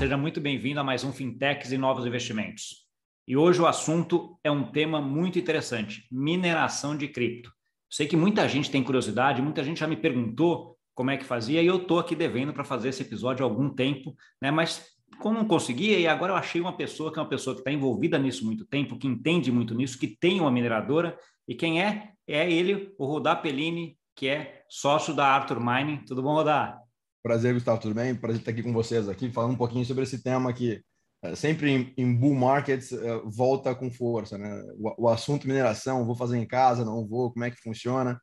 seja muito bem-vindo a mais um Fintechs e Novos Investimentos. E hoje o assunto é um tema muito interessante: mineração de cripto. Sei que muita gente tem curiosidade, muita gente já me perguntou como é que fazia, e eu estou aqui devendo para fazer esse episódio há algum tempo, né? Mas como não conseguia, e agora eu achei uma pessoa que é uma pessoa que está envolvida nisso muito tempo, que entende muito nisso, que tem uma mineradora, e quem é? É ele, o Rodar Pellini, que é sócio da Arthur Mining. Tudo bom, Rodar? Prazer, Gustavo, tudo bem? Prazer estar aqui com vocês aqui, falando um pouquinho sobre esse tema que é, sempre em, em, bull markets é, volta com força, né? O, o, assunto mineração, vou fazer em casa, não vou, como é que funciona?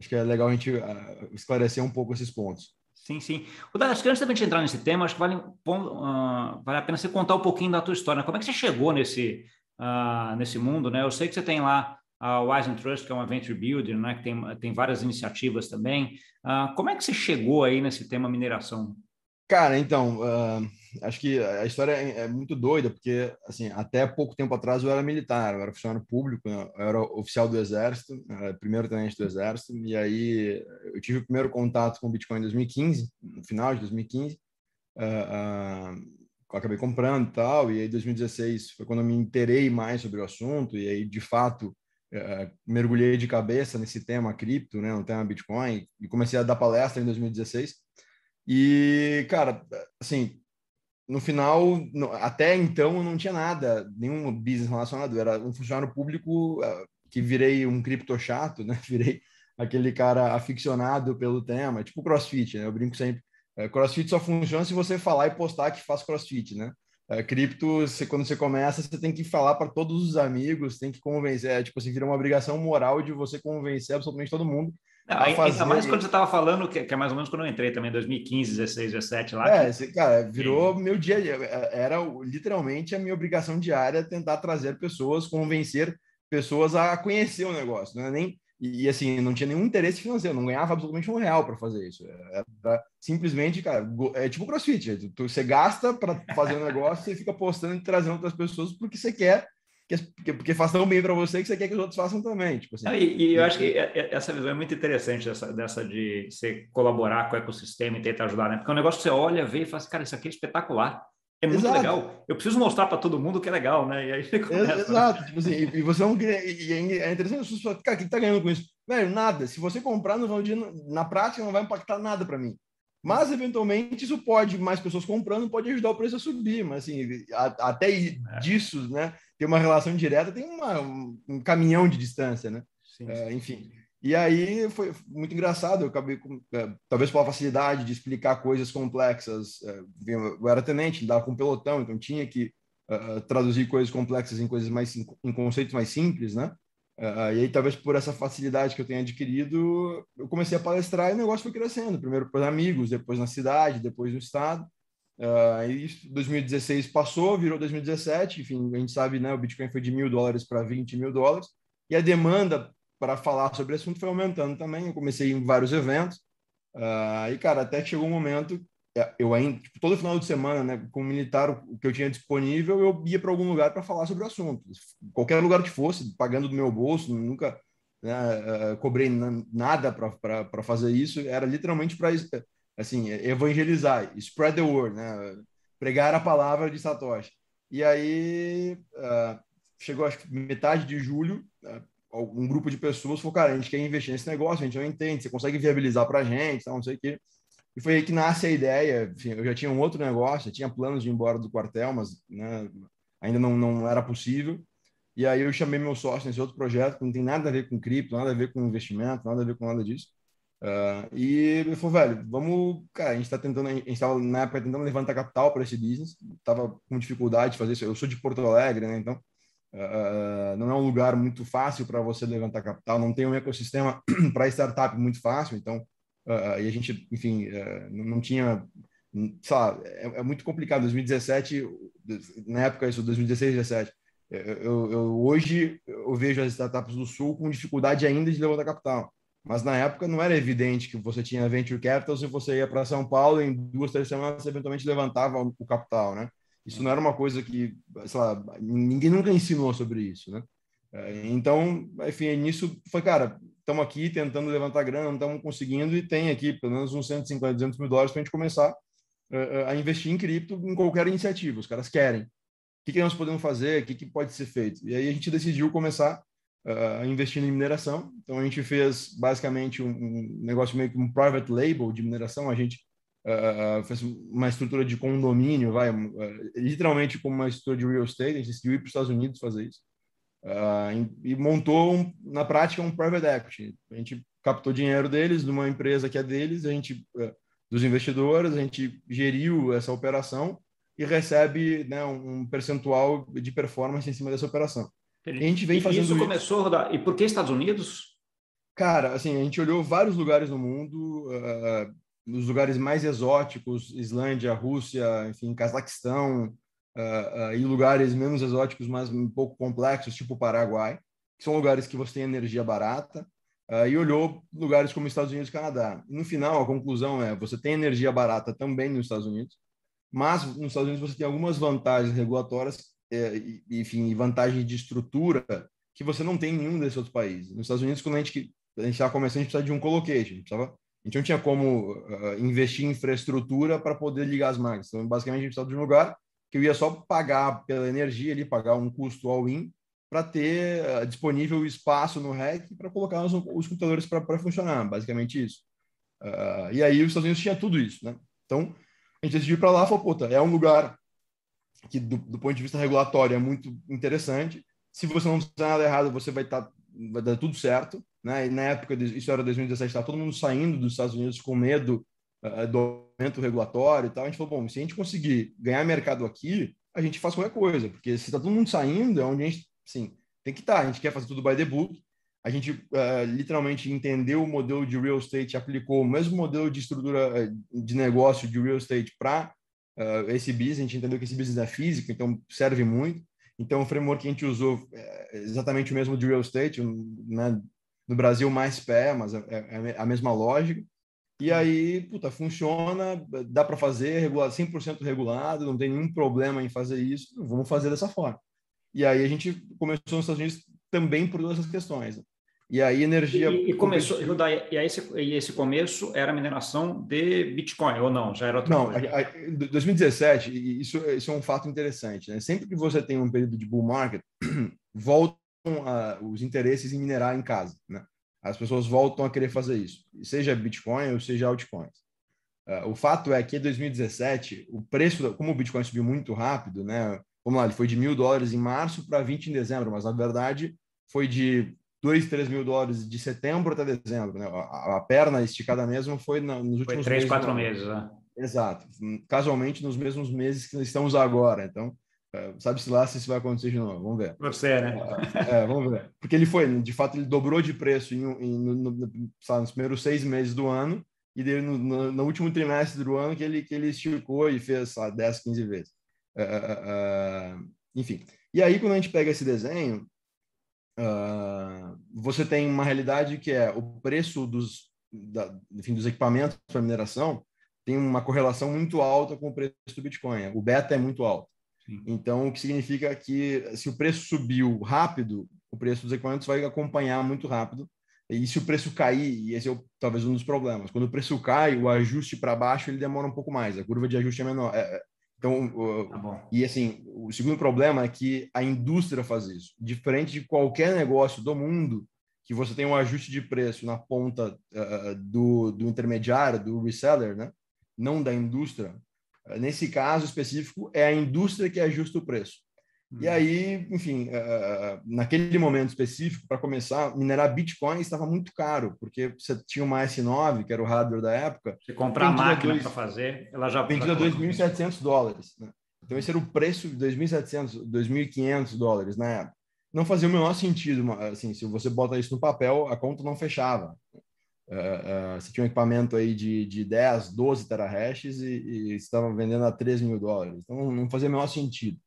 Acho que é legal a gente uh, esclarecer um pouco esses pontos. Sim, sim. O acho que antes da gente entrar nesse tema, acho que vale, uh, vale a pena você contar um pouquinho da tua história. Como é que você chegou nesse, uh, nesse mundo, né? Eu sei que você tem lá a Wise Trust, que é uma venture builder, né, que tem, tem várias iniciativas também. Uh, como é que você chegou aí nesse tema mineração? Cara, então, uh, acho que a história é, é, muito doida, porque, assim, até pouco tempo atrás eu era militar, eu era funcionário público, eu era oficial do Exército, primeiro tenente do Exército, e aí eu tive o primeiro contato com o Bitcoin em 2015, no final de 2015, uh, uh, acabei comprando e tal, e aí 2016 foi quando eu me interei mais sobre o assunto, e aí, de fato, uh, mergulhei de cabeça nesse tema cripto, né, no tema Bitcoin, e comecei a dar palestra em 2016. E, cara, assim, no final, no, até então, eu não tinha nada, nenhum business relacionado. Era um funcionário público uh, que virei um cripto chato, né? Virei aquele cara aficionado pelo tema, tipo crossfit, né? Eu brinco sempre. Crossfit só funciona se você falar e postar que faz crossfit, né? É, cripto, você, quando você começa, você tem que falar para todos os amigos, tem que convencer, é, tipo assim, vira uma obrigação moral de você convencer absolutamente todo mundo. Não, ainda mais quando você estava falando, que, que, é mais ou menos quando eu entrei também, 2015, 16, 17 lá. É, que... cara, virou Sim. meu dia, é, era literalmente a minha obrigação diária tentar trazer pessoas, convencer pessoas a conhecer o negócio, não é nem e, assim, não tinha nenhum interesse financeiro, não ganhava absolutamente um real para fazer isso. Era simplesmente, cara, é tipo crossfit. Tu você gasta para fazer um negócio e fica postando e trazendo outras pessoas porque você quer, porque, porque faz tão bem para você que você quer que os outros façam também. Tipo assim. e, e, eu acho que essa visão é muito interessante, dessa, dessa de você colaborar com o ecossistema e tentar ajudar, né? Porque é um negócio que você olha, vê e fala assim, cara, isso aqui é espetacular. É muito Exato. legal. Eu preciso mostrar para todo mundo que é legal, né? E aí começa, Exato. Né? Tipo assim, e você não e é interessante as pessoas cara, o que tá ganhando com isso? Velho, nada. Se você comprar no dia, na prática não vai impactar nada para mim. Mas, eventualmente, isso pode, mais pessoas comprando, pode ajudar o preço a subir. Mas, assim, a, até é. disso, né? Ter uma relação direta, tem uma, um, caminhão de distância, né? Sim, é, enfim. E aí foi muito engraçado, eu acabei com, é, talvez pela facilidade de explicar coisas complexas. É, eu era tenente, lidava com pelotão, então tinha que uh, traduzir coisas complexas em coisas mais em conceitos mais simples, né? Uh, e aí talvez por essa facilidade que eu tenho adquirido, eu comecei a palestrar e o negócio foi crescendo. Primeiro para amigos, depois na cidade, depois no estado. Uh, e 2016 passou, virou 2017. Enfim, a gente sabe, né? O Bitcoin foi de mil dólares para 20 mil dólares e a demanda para falar sobre o assunto foi aumentando também. Eu comecei em vários eventos. Uh, e, cara, até chegou um momento, é, eu ainda, tipo, todo final de semana, né, com o militar, o que eu tinha disponível, eu ia para algum lugar para falar sobre o assunto. Qualquer lugar que fosse, pagando do meu bolso, nunca né, uh, cobrei nada para fazer isso. Era literalmente para assim, evangelizar, spread the word, né, pregar a palavra de Satoshi. E aí, uh, chegou acho que metade de julho, um grupo de pessoas falou, cara, a gente quer investir nesse negócio, a gente não entende, você consegue viabilizar para a gente, não sei o quê. E foi aí que nasce a ideia, enfim, eu já tinha um outro negócio, tinha planos de ir embora do quartel, mas né, ainda não, não era possível. E aí eu chamei meu sócio nesse outro projeto, que não tem nada a ver com cripto, nada a ver com investimento, nada a ver com nada disso. Uh, e ele falou, velho, vamos, cara, a gente está tentando, a gente estava na época tentando levantar capital para esse business, estava com dificuldade de fazer isso. Eu sou de Porto Alegre, né? Então Uh, não é um lugar muito fácil para você levantar capital, não tem um ecossistema para startup muito fácil, então, uh, e a gente, enfim, uh, não tinha, sabe, é, é, muito complicado. 2017, na época, isso, 2016, 2017, eu, eu, hoje eu vejo as startups do Sul com dificuldade ainda de levantar capital, mas na época não era evidente que você tinha venture capital se você ia para São Paulo em duas, três semanas você eventualmente levantava o capital, né? Isso não era uma coisa que, sei lá, ninguém nunca ensinou sobre isso, né? É, então, enfim, nisso foi, cara, estamos aqui tentando levantar grana, não estamos conseguindo e tem aqui pelo menos uns 150, 200 mil dólares para a gente começar. uh, a investir em cripto em qualquer iniciativa. Os caras querem. O que, nós podemos fazer? O que, pode ser feito? E aí a gente decidiu começar uh, investindo em mineração. Então a gente fez basicamente um, um negócio meio que um private label de mineração. A gente uh, fez uma estrutura de condomínio, vai, uh, literalmente como uma estrutura de real estate. A gente decidiu ir para os Estados Unidos fazer isso. e montou um, na prática um private equity. A gente captou dinheiro deles, de uma empresa que é deles, a gente dos investidores, a gente geriu essa operação e recebe né, um percentual de performance em cima dessa operação. A gente vem fazendo isso. começou rodar. E por que Estados Unidos? Cara, assim, a gente olhou vários lugares no mundo, uh, nos lugares mais exóticos, Islândia, Rússia, enfim, Cazaquistão, uh, uh, e lugares menos exóticos, mas um pouco complexos, tipo Paraguai, que são lugares que você tem energia barata, e olhou lugares como Estados Unidos e Canadá. no final, a conclusão é, você tem energia barata também nos Estados Unidos, mas nos Estados Unidos você tem algumas vantagens regulatórias é, enfim, vantagem de estrutura que você não tem em nenhum desses outros países. Nos Estados Unidos, quando a gente a gente estava começando, a gente precisava de um colocation, precisava, a gente não tinha como uh, investir em infraestrutura para poder ligar as máquinas. Então, basicamente, a gente precisava de um lugar que eu ia só pagar pela energia ali, pagar um custo all-in para ter uh, disponível espaço no REC para colocar os, os computadores para funcionar, basicamente isso. Uh, e aí os Estados Unidos tinha tudo isso, né? Então, a gente decidiu ir para lá e falou, puta, é um lugar que do, do, ponto de vista regulatório é muito interessante. Se você não fizer nada errado, você vai estar tá, vai dar tudo certo, né? E na época isso era 2017, estava todo mundo saindo dos Estados Unidos com medo uh, do aumento regulatório e tal. A gente falou, bom, se a gente conseguir ganhar mercado aqui, a gente faz qualquer coisa, porque se está todo mundo saindo, é onde a gente, sim, tem que estar. Tá. A gente quer fazer tudo by the book. A gente uh, literalmente entendeu o modelo de real estate, aplicou o mesmo modelo de estrutura de negócio de real estate para uh, esse business, a gente entendeu que esse business é físico, então serve muito. Então, o framework que a gente usou é exatamente o mesmo de real estate, né? No Brasil mais pé, mas é, é, é a mesma lógica. E aí, puta, funciona, dá para fazer, regulado, 100% regulado, não tem nenhum problema em fazer isso, vamos fazer dessa forma. E aí a gente começou nos Estados Unidos também por todas essas questões. Né? E aí energia. E, e começou, e aí esse, e esse começo era mineração de Bitcoin, ou não? Já era outra não, coisa? Não, 2017, isso, isso é um fato interessante. Né? Sempre que você tem um período de bull market, voltam a, os interesses em minerar em casa. Né? As pessoas voltam a querer fazer isso, seja Bitcoin ou seja altcoins. Uh, o fato é que em 2017, o preço, como o Bitcoin subiu muito rápido, né? Vamos lá, ele foi de mil dólares em março para 20 em dezembro, mas na verdade foi de 2, 3 mil dólares de setembro até dezembro. Né? A, a perna esticada mesmo foi na, nos últimos foi 3, 4 meses. Né? Exato. Casualmente nos mesmos meses que estamos agora. Então, sabe-se lá se isso vai acontecer de novo. Vamos ver. Você, né? É, é, vamos ver. Porque ele foi, de fato, ele dobrou de preço em, em no, no, sabe, nos primeiros seis meses do ano e daí, no, no, no, último trimestre do ano que ele, que ele esticou e fez sabe, 10, 15 vezes. É, é, enfim. E aí, quando a gente pega esse desenho, Uh, você tem uma realidade que é o preço dos, da, enfim, dos equipamentos para mineração tem uma correlação muito alta com o preço do Bitcoin. O beta é muito alto. Sim. Então, o que significa que se o preço subiu rápido, o preço dos equipamentos vai acompanhar muito rápido. E se o preço cair, e esse é o, talvez um dos problemas, quando o preço cai, o ajuste para baixo ele demora um pouco mais, a curva de ajuste é menor, é, é então, tá e assim, o segundo problema é que a indústria faz isso. Diferente de qualquer negócio do mundo, que você tem um ajuste de preço na ponta uh, do, do intermediário, do reseller, né? não da indústria. Nesse caso específico, é a indústria que ajusta o preço. E uhum. aí, enfim, uh, naquele momento específico, para começar, minerar Bitcoin estava muito caro, porque você tinha uma S9, que era o hardware da época. Você comprar a máquina para fazer, ela já vendia 2.700 dólares. Né? Então, esse era o preço de 2.700, 2.500 dólares na época. Não fazia o menor sentido, assim, se você bota isso no papel, a conta não fechava. Uh, uh, você tinha um equipamento aí de, de 10, 12 terahashes e, e estava vendendo a 3 mil dólares. Então, não fazia o menor sentido.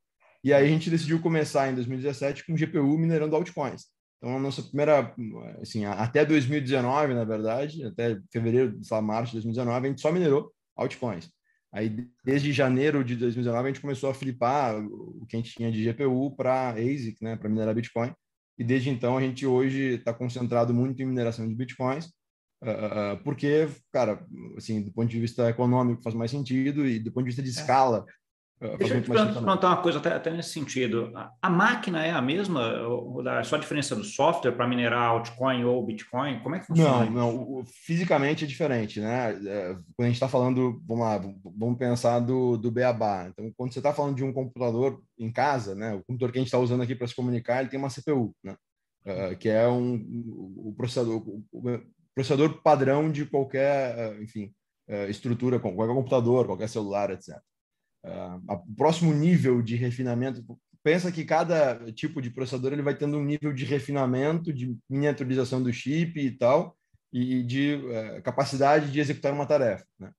E aí a gente decidiu começar em 2017 com GPU minerando altcoins. Então, a nossa primeira, assim, até 2019, na verdade, até fevereiro, sei lá, março de 2019, a gente só minerou altcoins. Aí, desde janeiro de 2019, a gente começou a flipar o que a gente tinha de GPU para ASIC, né, para minerar Bitcoin. E desde então, a gente hoje está concentrado muito em mineração de Bitcoins. Uh, porque, cara, assim, do ponto de vista econômico faz mais sentido e do ponto de vista de é. escala uh, Deixa eu te perguntar uma coisa até, até, nesse sentido. A, a, máquina é a mesma? Ou, é só a diferença do software para minerar altcoin ou Bitcoin? Como é que funciona? Não, não. O, fisicamente é diferente, né? É, quando a gente está falando, vamos lá, vamos pensar do, do Beabá. Então, quando você está falando de um computador em casa, né? O computador que a gente está usando aqui para se comunicar, ele tem uma CPU, né? Uh, que é um, o processador, o processador padrão de qualquer, uh, enfim, uh, estrutura, qualquer computador, qualquer celular, etc. o próximo nível de refinamento, pensa que cada tipo de processador ele vai tendo um nível de refinamento, de miniaturização do chip e tal, e de capacidade de executar uma tarefa. Né?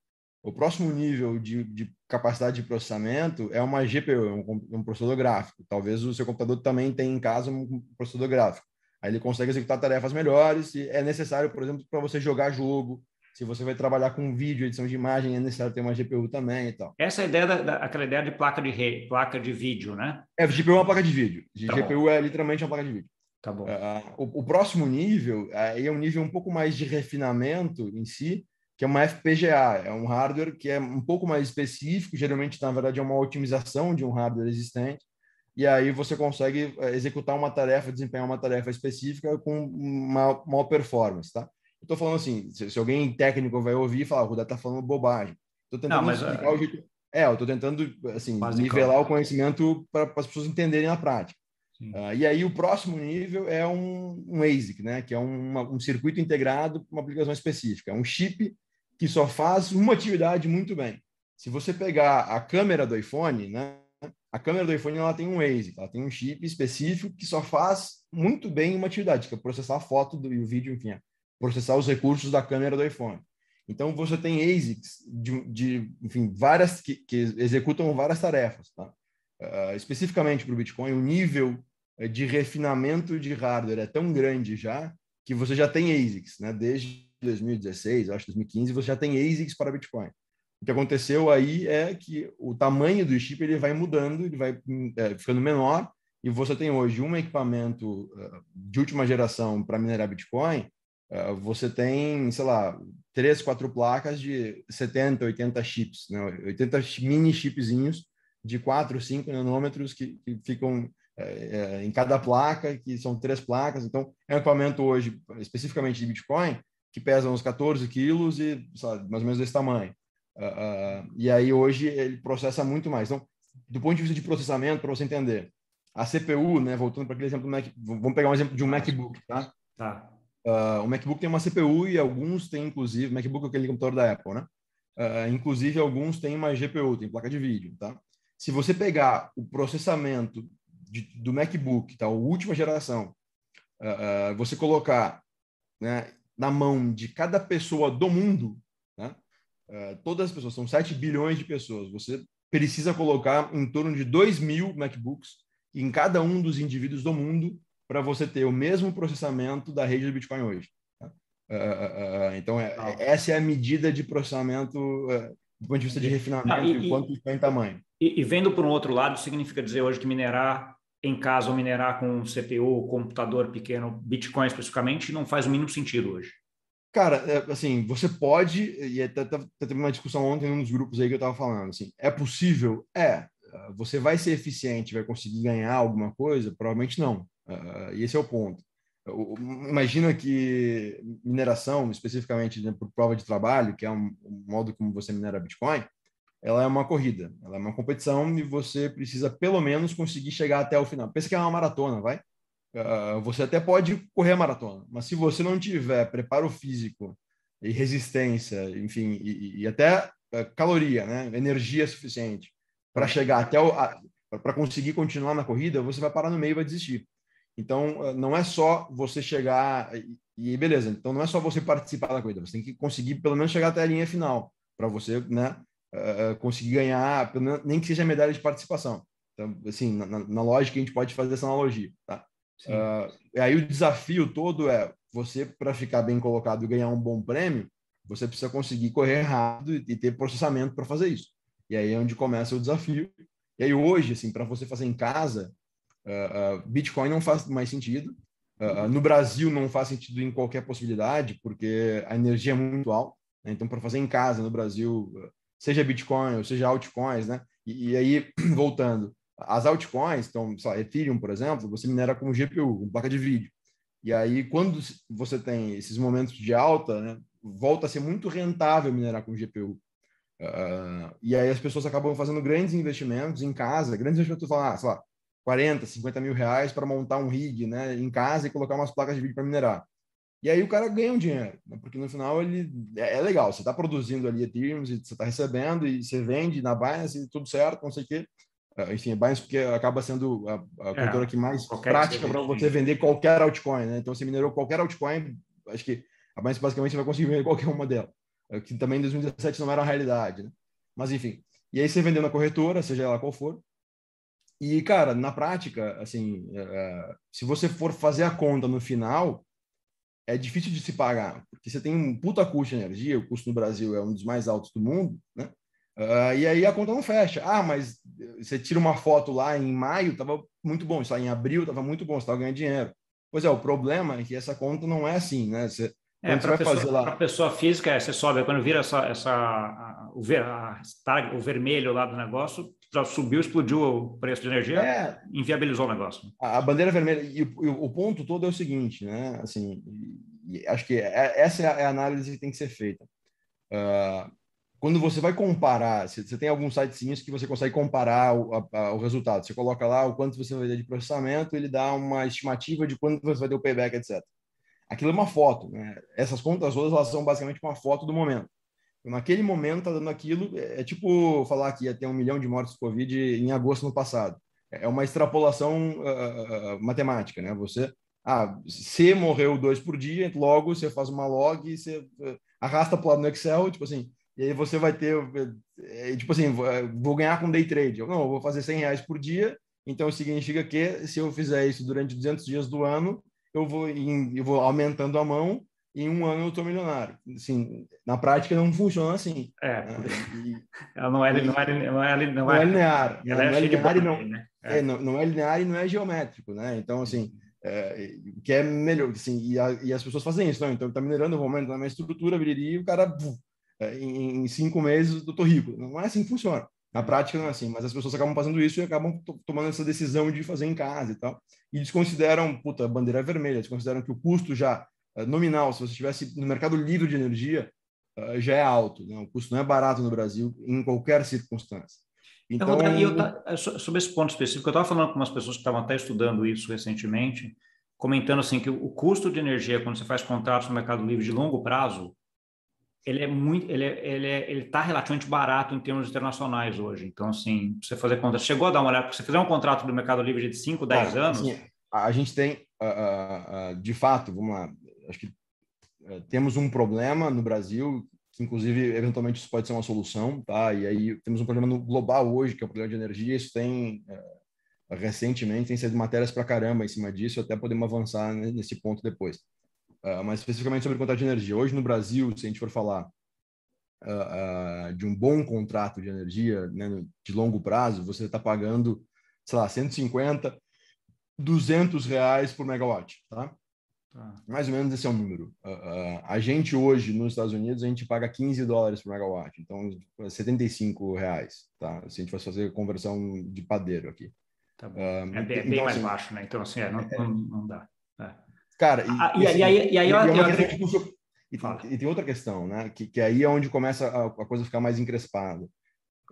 O próximo nível de, de, capacidade de processamento é uma GPU, é um, um processador gráfico. Talvez o seu computador também tenha em casa um processador gráfico. Aí ele consegue executar tarefas melhores. É necessário, por exemplo, para você jogar jogo. Se você vai trabalhar com vídeo, edição de imagem, é necessário ter uma GPU também e tal. Essa é a ideia da, da aquela ideia de placa de rede, placa de vídeo, né? É, GPU é uma placa de vídeo. Tá GPU bom. é literalmente uma placa de vídeo. Tá bom. Uh, o, o, próximo nível aí é um nível um pouco mais de refinamento em si, que é uma FPGA. É um hardware que é um pouco mais específico. Geralmente, na verdade, é uma otimização de um hardware existente e aí você consegue eh, executar uma tarefa, desempenhar uma tarefa específica com uma maior performance, tá? Estou falando assim, se, se, alguém técnico vai ouvir e falar, o Rudá está falando bobagem. Estou tentando Não, mas, explicar uh... o jeito... É, eu estou tentando, assim, nivelar o conhecimento para as pessoas entenderem na prática. Uh, e aí o próximo nível é um, um ASIC, né? Que é uma, um circuito integrado para uma aplicação específica. É um chip que só faz uma atividade muito bem. Se você pegar a câmera do iPhone, né? A câmera do iPhone ela tem um ASIC, ela tem um chip específico que só faz muito bem uma atividade, que é processar a foto e o vídeo, enfim, é processar os recursos da câmera do iPhone. Então você tem ASICs de, de enfim, várias que, que, executam várias tarefas, tá? Uh, especificamente para o Bitcoin, o nível eh, de refinamento de hardware é tão grande já que você já tem ASICs, né? Desde 2016, acho 2015, você já tem ASICs para Bitcoin. O que aconteceu aí é que o tamanho do chip ele vai mudando, ele vai é, ficando menor, e você tem hoje um equipamento uh, de última geração para minerar Bitcoin, uh, você tem, sei lá, três, quatro placas de 70, 80 chips, né? 80 mini chipzinhos de 4, 5 nanômetros que, que ficam é, é, em cada placa, que são três placas. Então, é um equipamento hoje, especificamente de Bitcoin, que pesa uns 14 quilos e sabe, mais ou menos desse tamanho. Uh, e aí hoje ele processa muito mais. Então, do ponto de vista de processamento, para você entender, a CPU, né, voltando para aquele exemplo do Mac, vamos pegar um exemplo de um MacBook, tá? Tá. Uh, o MacBook tem uma CPU e alguns têm, inclusive, MacBook é aquele computador da Apple, né? Uh, inclusive, alguns têm uma GPU, tem placa de vídeo, tá? Se você pegar o processamento de, do MacBook, tá? A última geração, uh, você colocar né, na mão de cada pessoa do mundo, Uh, todas as pessoas, são 7 bilhões de pessoas. Você precisa colocar em torno de 2 mil MacBooks em cada um dos indivíduos do mundo para você ter o mesmo processamento da rede do Bitcoin hoje. Tá? Uh, uh, então, é, essa é a medida de processamento do ponto de vista de refinamento ah, e, e quanto está em tamanho. E, e vendo por um outro lado, significa dizer hoje que minerar em casa ou minerar com CPU, computador pequeno, Bitcoin especificamente, não faz o mínimo sentido hoje. Cara, é, assim, você pode, e até teve uma discussão ontem num dos grupos aí que eu estava falando, assim, é possível? É. Você vai ser eficiente, vai conseguir ganhar alguma coisa? Provavelmente não. Uh, e esse é o ponto. Imagina que mineração, especificamente né, por prova de trabalho, que é um, um modo como você minera Bitcoin, ela é uma corrida, ela é uma competição e você precisa pelo menos conseguir chegar até o final. Pensa que é uma maratona, vai? Uh, você até pode correr a maratona, mas se você não tiver preparo físico e resistência, enfim, e, e até uh, caloria, né, energia suficiente para chegar até o para conseguir continuar na corrida, você vai parar no meio e vai desistir. Então, uh, não é só você chegar e, beleza. Então, não é só você participar da corrida. Você tem que conseguir pelo menos chegar até a linha final para você, né, conseguir ganhar, nem que seja medalha de participação. Então, assim, na, na, lógica a gente pode fazer essa analogia, tá? Uh, aí o desafio todo é você, para ficar bem colocado e ganhar um bom prêmio, você precisa conseguir correr rápido e ter processamento para fazer isso. E aí é onde começa o desafio. E aí hoje, assim, para você fazer em casa, uh, uh, Bitcoin não faz mais sentido. No Brasil não faz sentido em qualquer possibilidade, porque a energia é muito alta. Né? Então, para fazer em casa no Brasil, seja Bitcoin ou seja altcoins, né? E, e aí, voltando, as altcoins, então, sei lá, Ethereum, por exemplo, você minera com GPU, com placa de vídeo. E aí, quando você tem esses momentos de alta, né, volta a ser muito rentável minerar com GPU. Uh, ah, e aí as pessoas acabam fazendo grandes investimentos em casa, grandes investimentos, falam, sei lá, 40, 50 mil reais para montar um rig né, em casa e colocar umas placas de vídeo para minerar. E aí o cara ganha um dinheiro, né, porque no final ele é, é legal, você está produzindo ali Ethereum, você está recebendo e você vende na Binance tudo certo, não sei o quê. Uh, enfim, a Binance porque acaba sendo a, a é, corretora que mais prática para você vender qualquer altcoin, né? Então você minerou qualquer altcoin, acho que a Binance basicamente vai conseguir vender qualquer uma delas, que também em 2017 não era a realidade, né? Mas enfim, e aí você vendeu na corretora, seja ela qual for, e, cara, na prática, assim, uh, se você for fazer a conta no final, é difícil de se pagar, porque você tem um puta custo de energia, o custo no Brasil é um dos mais altos do mundo, né? Uh, e aí a conta não fecha. Ah, mas você tira uma foto lá em maio, tava muito bom, isso lá em abril tava muito bom, você tava ganhando dinheiro. Pois é, o problema é que essa conta não é assim, né? Você, é, para pessoa, lá... pessoa física, é, você sobe, quando vira essa, essa, a, o, ver, a, o vermelho lá do negócio, subiu, explodiu o preço de energia, é, inviabilizou o negócio. A, a bandeira vermelha, e o, e o, ponto todo é o seguinte, né? Assim, acho que é, essa é a análise que tem que ser feita. Uh, quando você vai comparar, você, tem alguns sites que você consegue comparar o, a, o, resultado. Você coloca lá o quanto você vai ter de processamento, ele dá uma estimativa de quanto você vai ter o payback, etc. Aquilo é uma foto, né? Essas contas todas elas são basicamente uma foto do momento. Naquele momento, tá dando aquilo, é, é tipo falar que ia ter um milhão de mortes de Covid em agosto no passado. É uma extrapolação uh, uh, matemática, né? Você, ah, se morreu dois por dia, logo você faz uma log, você uh, arrasta para o lado no Excel, tipo assim, e aí você vai ter, é, tipo assim, vou ganhar com day trade. Eu, não, eu vou fazer 100 reais por dia, então significa que se eu fizer isso durante 200 dias do ano, eu vou, eu vou aumentando a mão em um ano eu estou milionário. Assim, na prática não funciona assim. É. Né? E, ela não é, não é, não é, não é, linear. Ela não é, é linear e não, né? é. não, não é linear e não é geométrico, né? Então, assim, é, que é melhor, assim, e, a, e as pessoas fazem isso, não? Então, está minerando, eu vou aumentar a minha estrutura, viraria e o cara, é, em, em, cinco meses, eu tô rico. Não é assim que funciona. Na prática não é assim, mas as pessoas acabam fazendo isso e acabam tomando essa decisão de fazer em casa e tal. E desconsideram, puta, bandeira vermelha, desconsideram que o custo já eh, nominal, se você estivesse no mercado livre de energia, já é alto. Né? O custo não é barato no Brasil, em qualquer circunstância. Então, eu, eu, sobre esse ponto específico, eu estava falando com umas pessoas que estavam até estudando isso recentemente, comentando assim que o custo de energia quando você faz contratos no mercado livre de longo prazo, ele é muito, ele é, ele é, ele está relativamente barato em termos internacionais hoje. Então, assim, você fazer conta, chegou a dar uma olhada, se você fizer um contrato do mercado livre de 5, 10 anos, assim, a gente tem, uh, uh, de fato, vamos lá, acho que é, temos um problema no Brasil, que inclusive eventualmente isso pode ser uma solução, tá? E aí temos um problema no global hoje, que é o problema de energia. Isso tem é, recentemente tem sido matérias para caramba em cima disso, até podemos avançar nesse ponto depois. Uh, mas especificamente sobre o contrato de energia. Hoje no Brasil, se a gente for falar uh, uh, de um bom contrato de energia né, de longo prazo, você está pagando, sei lá, 150, 200 reais por megawatt, tá? Tá. Mais ou menos esse é o número. A gente hoje, nos Estados Unidos, a gente paga 15 dólares por megawatt, então 75 reais, tá? Se a gente fosse fazer conversão de padeiro aqui. Tá é bem, então, bem mais assim, baixo, né? Então, assim, é, não, é, não, não, dá. É. Cara, e, ah, e, assim, e, aí, e aí eu, eu, eu, e, tem outra questão, né? Que, que aí é onde começa a, a coisa ficar mais encrespada.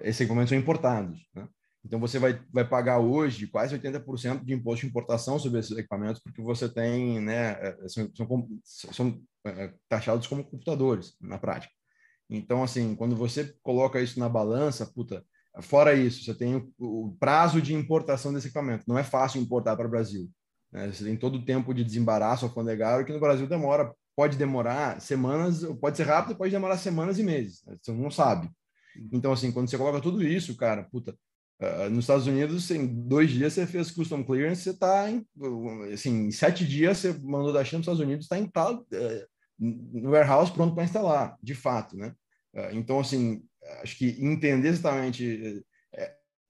Esses equipamentos são importados, né? Então, você vai, vai pagar hoje quase 80% de imposto de importação sobre esses equipamentos, porque você tem, né, é, são, são, são é, taxados como computadores, na prática. Então, assim, quando você coloca isso na balança, puta, fora isso, você tem o, o prazo de importação desse equipamento. Não é fácil importar para o Brasil. Né? Você tem todo o tempo de desembaraço alfandegário, que no Brasil demora, pode demorar semanas, pode ser rápido, pode demorar semanas e meses. Né? Você não sabe. Então, assim, quando você coloca tudo isso, cara, puta, Uh, nos Estados Unidos, em dois dias você fez custom clearance, você está em, assim, em sete dias você mandou da China para os Estados Unidos, está em tal, uh, no warehouse pronto para instalar, de fato, né? Uh, então, assim, acho que entender exatamente,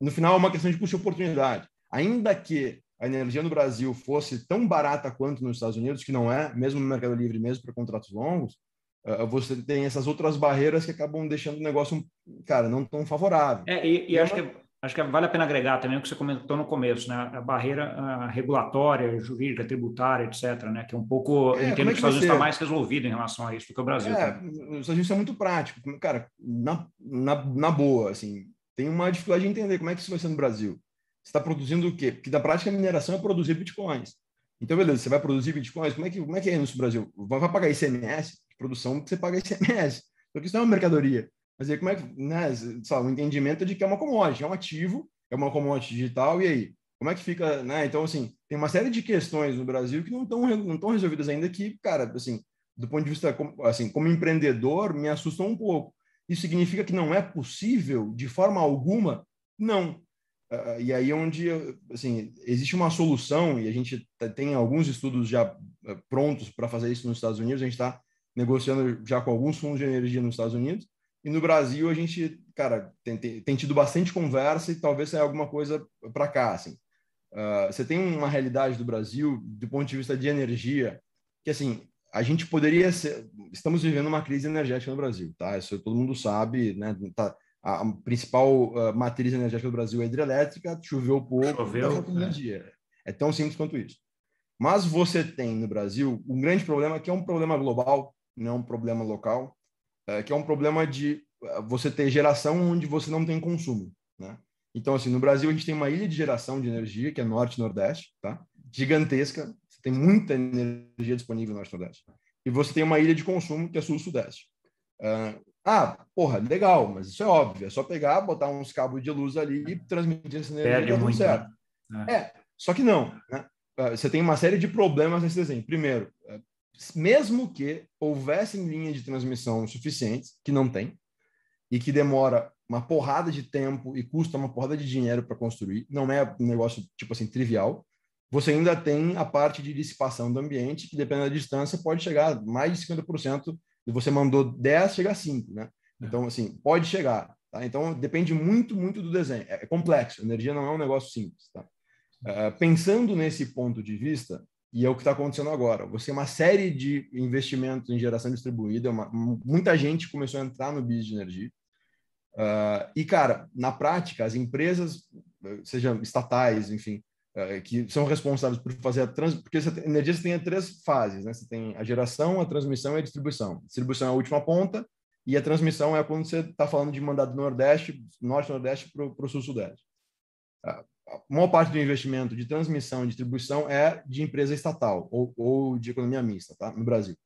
no final é uma questão de custo de oportunidade. Ainda que a energia no Brasil fosse tão barata quanto nos Estados Unidos, que não é, mesmo no Mercado Livre, mesmo para contratos longos, uh, você tem essas outras barreiras que acabam deixando o negócio, cara, não tão favorável. É, e, e acho, que, acho que vale a pena agregar também o que você comentou no começo, né? A barreira a regulatória, jurídica, tributária, etc., né? Que é um pouco, é, eu entendo é que, que os Estados Unidos está mais resolvido em relação a isso do que o Brasil. É, os Estados Unidos é muito prático. Cara, na, na, na boa, assim, tem uma dificuldade de entender como é que isso vai ser no Brasil está produzindo o quê? Porque da prática a mineração é produzir bitcoins. Então, beleza, você vai produzir bitcoins, como é que, como é, que é no Brasil? Vai, vai pagar ICMS? De produção, você paga ICMS. Porque isso não é uma mercadoria. Mas aí, como é que, né, sabe, o entendimento de que é uma commodity, é um ativo, é uma commodity digital, e aí? Como é que fica, né? Então, assim, tem uma série de questões no Brasil que não estão não resolvidas ainda que, cara, assim, do ponto de vista, assim, como empreendedor, me assustam um pouco. Isso significa que não é possível, de forma alguma? Não. Uh, e aí onde assim existe uma solução e a gente tem alguns estudos já uh, prontos para fazer isso nos Estados Unidos. A gente está negociando já com alguns fundos de energia nos Estados Unidos. E no Brasil a gente cara tem, tem tido bastante conversa e talvez saia alguma coisa para cá assim. Uh, você tem uma realidade do Brasil do ponto de vista de energia que assim a gente poderia ser estamos vivendo uma crise energética no Brasil tá? Isso todo mundo sabe né? Tá a principal uh, matriz energética do Brasil é hidrelétrica, choveu pouco, choveu, é. energia. É tão simples quanto isso. Mas você tem no Brasil um grande problema que é um problema global, não um problema local, é, que é um problema de uh, você ter geração onde você não tem consumo, né? Então, assim, no Brasil a gente tem uma ilha de geração de energia, que é Norte Nordeste, tá? Gigantesca, você tem muita energia disponível no Norte e Nordeste. E você tem uma ilha de consumo, que é Sul-Sudeste. Uh, ah, porra, legal, mas isso é óbvio. É só pegar, botar uns cabos de luz ali e transmitir essa energia. Perde muito, certo. Né? É. é. só que não. Né? Ah, você tem uma série de problemas nesse desenho. Primeiro, é, mesmo que houvessem linhas de transmissão suficientes, que não tem, e que demora uma porrada de tempo e custa uma porrada de dinheiro para construir, não é um negócio, tipo assim, trivial, você ainda tem a parte de dissipação do ambiente, que dependendo da distância pode chegar a mais de 50% e você mandou 10, chega a 5, né? É. Então, assim, pode chegar, tá? Então, depende muito, muito do desenho. É, é complexo, energia não é um negócio simples, tá? Uh, pensando nesse ponto de vista, e é o que está acontecendo agora, você tem uma série de investimentos em geração distribuída, uma, muita gente começou a entrar no business de energia, uh, e, cara, na prática, as empresas, sejam estatais, enfim, que são responsáveis por fazer a trans... porque a energia você tem três fases, né? Você tem a geração, a transmissão e a distribuição. A distribuição é a última ponta e a transmissão é quando você está falando de mandar do Nordeste, Norte-Nordeste para o Sul-Sudeste. A maior parte do investimento de transmissão e distribuição é de empresa estatal ou, ou de economia mista, tá? No Brasil.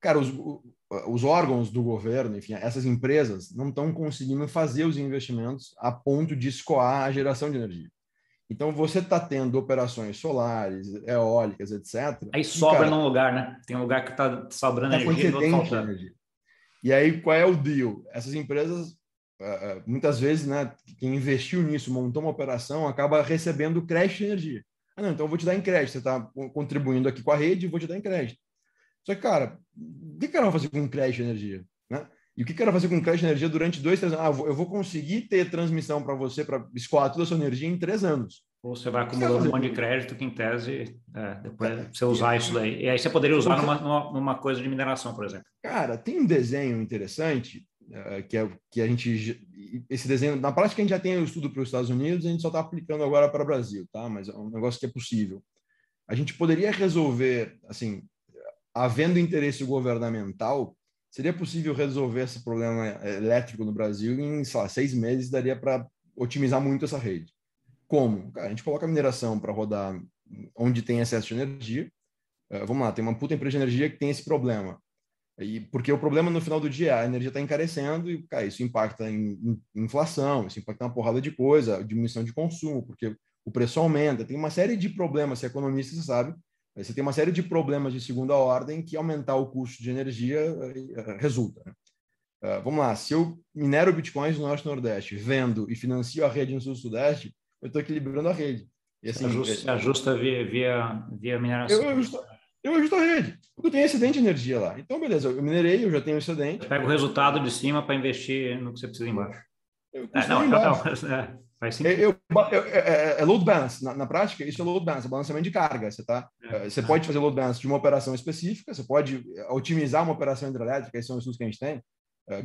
Cara, os, os órgãos do governo, enfim, essas empresas não estão conseguindo fazer os investimentos a ponto de escoar a geração de energia. Então, você está tendo operações solares, eólicas, etc. Aí sobra cara, num lugar, né? Tem um lugar que está sobrando tá energia e energia. E aí, qual é o deal? Essas empresas, ah, ah, muitas vezes, né, quem investiu nisso, montou uma operação, acaba recebendo crédito de energia. Ah, não, então eu vou te dar em crédito. Você está contribuindo aqui com a rede, vou te dar em crédito. Só que, cara, o que o cara vai fazer com crédito de energia? E o que quero fazer com crédito de energia durante dois, três anos? Ah, eu vou conseguir ter transmissão para você para escoar toda a sua energia em três anos. Ou você vai acumulando um monte de crédito que, em tese, é, depois é, você usar isso daí. E aí você poderia usar numa, numa, coisa de mineração, por exemplo. Cara, tem um desenho interessante uh, que, é, que a gente... Esse desenho, na prática, a gente já tem o estudo para os Estados Unidos, a gente só está aplicando agora para o Brasil, tá? Mas é um negócio que é possível. A gente poderia resolver, assim, havendo interesse governamental, Seria possível resolver esse problema elétrico no Brasil em, sei lá, seis meses, daria para otimizar muito essa rede. Como? a gente coloca a mineração para rodar onde tem excesso de energia. Uh, vamos lá, tem uma puta empresa de energia que tem esse problema. E, porque o problema no final do dia é a energia está encarecendo e cara, isso impacta em, inflação, isso impacta uma porrada de coisa, diminuição de consumo, porque o preço aumenta. Tem uma série de problemas, se economista você sabe, você tem uma série de problemas de segunda ordem que aumentar o custo de energia eh, resulta. Uh, vamos lá, se eu minero bitcoins no Norte e Nordeste, vendo e financio a rede no Sul Sudeste, eu estou equilibrando a rede. E, assim, ajusta, é, ajusta via, via, via mineração. Eu ajusto, eu ajusto a rede, porque eu tenho excedente de energia lá. Então, beleza, eu minerei, eu já tenho excedente. Pega o resultado de cima para investir no que você precisa embaixo. É, não, não, é, faz sentido. Eu, eu, é, é, load balance. Na, na, prática, isso é load balance, é balanceamento de carga. Você, tá, você pode fazer load balance de uma operação específica, você pode otimizar uma operação hidrelétrica, esses são os estudos que a gente tem.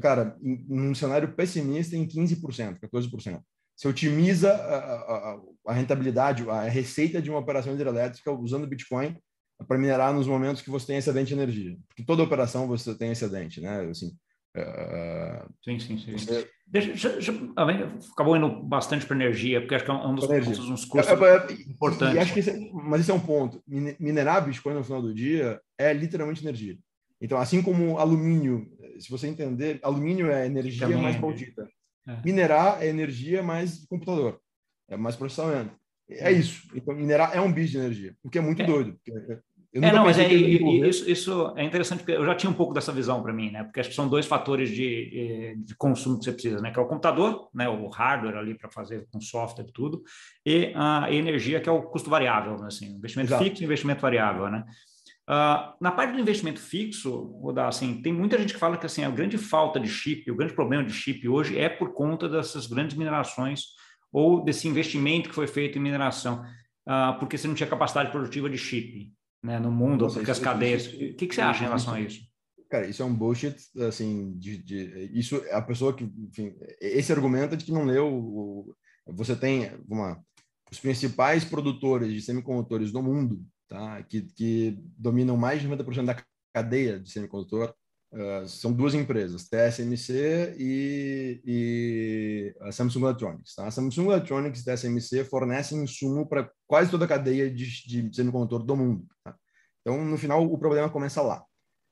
Cara, em, num cenário pessimista, em 15%, 14%. Você otimiza a, a, a rentabilidade, a receita de uma operação hidrelétrica usando Bitcoin para minerar nos momentos que você tem excedente de energia. Porque toda operação você tem excedente, né? Assim, uh, sim, sim, sim. Você... Deixa, deixa, deixa, acabou indo bastante para energia, porque acho que é um dos custos, uns custos é, é, importantes. Acho que esse é, mas esse é um ponto. Minerar Bitcoin no final do dia é literalmente energia. Então, assim como alumínio, se você entender, alumínio é energia Também mais pautita. É. Minerar é energia mais computador, é mais processamento. É isso. Então, minerar é um bicho de energia, o que é muito é. doido. É, não, mas é, isso, isso é interessante, porque eu já tinha um pouco dessa visão para mim, né? Porque acho que são dois fatores de, de consumo que você precisa, né? Que é o computador, né? O hardware ali para fazer com software e tudo, e a energia, que é o custo variável, né? assim, investimento Exato. fixo e investimento variável, né? Uh, na parte do investimento fixo, vou dar assim, tem muita gente que fala que assim a grande falta de chip, o grande problema de chip hoje é por conta dessas grandes minerações ou desse investimento que foi feito em mineração, uh, porque você não tinha capacidade produtiva de chip né, no mundo, Nossa, porque as cadeias. Isso, o que, que você acha em relação a isso? Cara, isso é um bullshit, assim, de, de isso a pessoa que, enfim, esse argumento é de que não leu, o, você tem, lá, os principais produtores de semicondutores do mundo, tá, que, que dominam mais de 90% da cadeia de semicondutor, Uh, são duas empresas, TSMC e, e, a Samsung Electronics. Tá? A Samsung Electronics e TSMC fornecem insumo para quase toda a cadeia de, de semicondutor do mundo. Tá? Então, no final, o problema começa lá.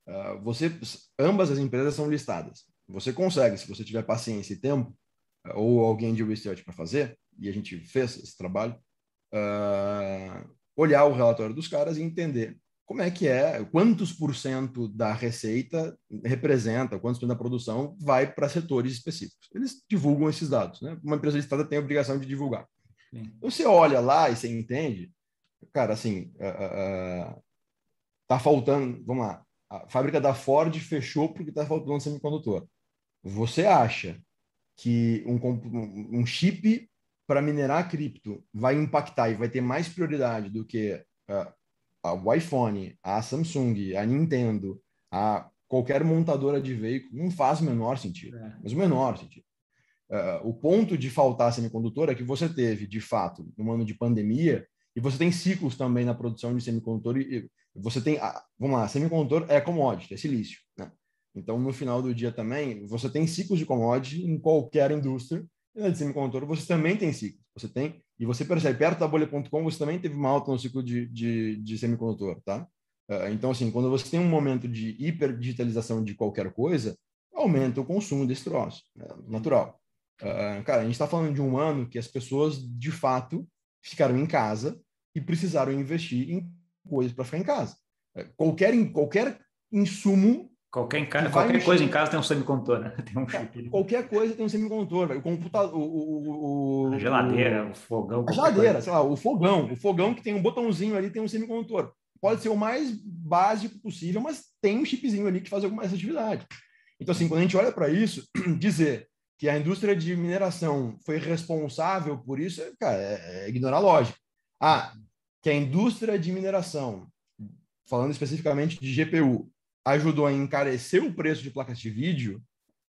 Uh, você, ambas as empresas são listadas. Você consegue, se você tiver paciência e tempo, uh, ou alguém de research para fazer, e a gente fez esse trabalho, olhar o relatório dos caras e entender como é que é, quantos por cento da receita representa, quantos por cento da produção vai para setores específicos. Eles divulgam esses dados, né? Uma empresa listada tem a obrigação de divulgar. Sim. Então, você olha lá e você entende, cara, assim, uh, uh, tá faltando, vamos lá, a fábrica da Ford fechou porque está faltando semicondutor. Você acha que um, um chip para minerar cripto vai impactar e vai ter mais prioridade do que uh, o iPhone, a Samsung, a Nintendo, a qualquer montadora de veículo, não faz o menor sentido. É. Mas o menor sentido. Uh, o ponto de faltar semicondutor é que você teve, de fato, um ano de pandemia, e você tem ciclos também na produção de semicondutor. E você tem, ah, vamos lá, semicondutor é commodity, é silício. Né? Então, no final do dia também, você tem ciclos de commodity em qualquer indústria. E na de semicondutor, você também tem ciclos. Você tem e você percebe, perto da bolha.com, você também teve uma alta no ciclo de, de, de semicondutor, tá? Uh, então, assim, quando você tem um momento de hiperdigitalização de qualquer coisa, aumenta o consumo desse troço, né? natural. Uh, cara, a gente está falando de um ano que as pessoas, de fato, ficaram em casa e precisaram investir em coisas para ficar em casa. Uh, qualquer, qualquer insumo Qualquer, ca... qualquer coisa em casa tem um semicondutor, né? Tem um chip. Qualquer coisa tem um semicondutor. O computador, o, o, a geladeira, o, o fogão. A geladeira, sei lá, o fogão. O fogão que tem um botãozinho ali tem um semicondutor. Pode ser o mais básico possível, mas tem um chipzinho ali que faz alguma atividade. Então, assim, quando a gente olha para isso, dizer que a indústria de mineração foi responsável por isso, cara, é, é ignorar a lógica. Ah, que a indústria de mineração, falando especificamente de GPU, ajudou a encarecer o preço de placas de vídeo,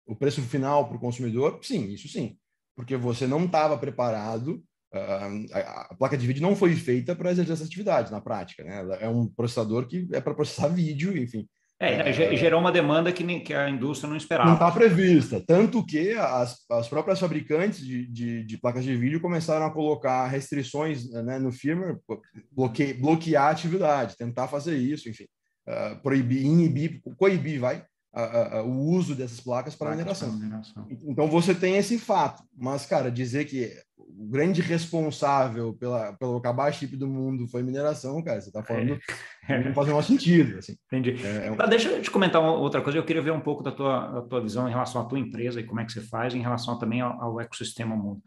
o preço final para o consumidor? Sim, isso sim. Porque você não estava preparado, uh, a, placa de vídeo não foi feita para exercer essa atividade na prática. Né? É um processador que é para processar vídeo, enfim. É, é, gerou uma demanda que, nem, que a indústria não esperava. Não está prevista. Tanto que as, as próprias fabricantes de, de, de, placas de vídeo começaram a colocar restrições né, no firmware, bloque, bloquear a atividade, tentar fazer isso, enfim uh, proibir, inibir, coibir, vai, o uso dessas placas para mineração. mineração. Então você tem esse fato, mas cara, dizer que o grande responsável pela, pelo acabar chip do mundo foi mineração, cara, você está falando, é. não faz o menor sentido. Assim. Entendi. É, é um... Deixa eu te comentar outra coisa, eu queria ver um pouco da tua, da tua visão em relação à tua empresa e como é que você faz em relação também ao, ao ecossistema mundo.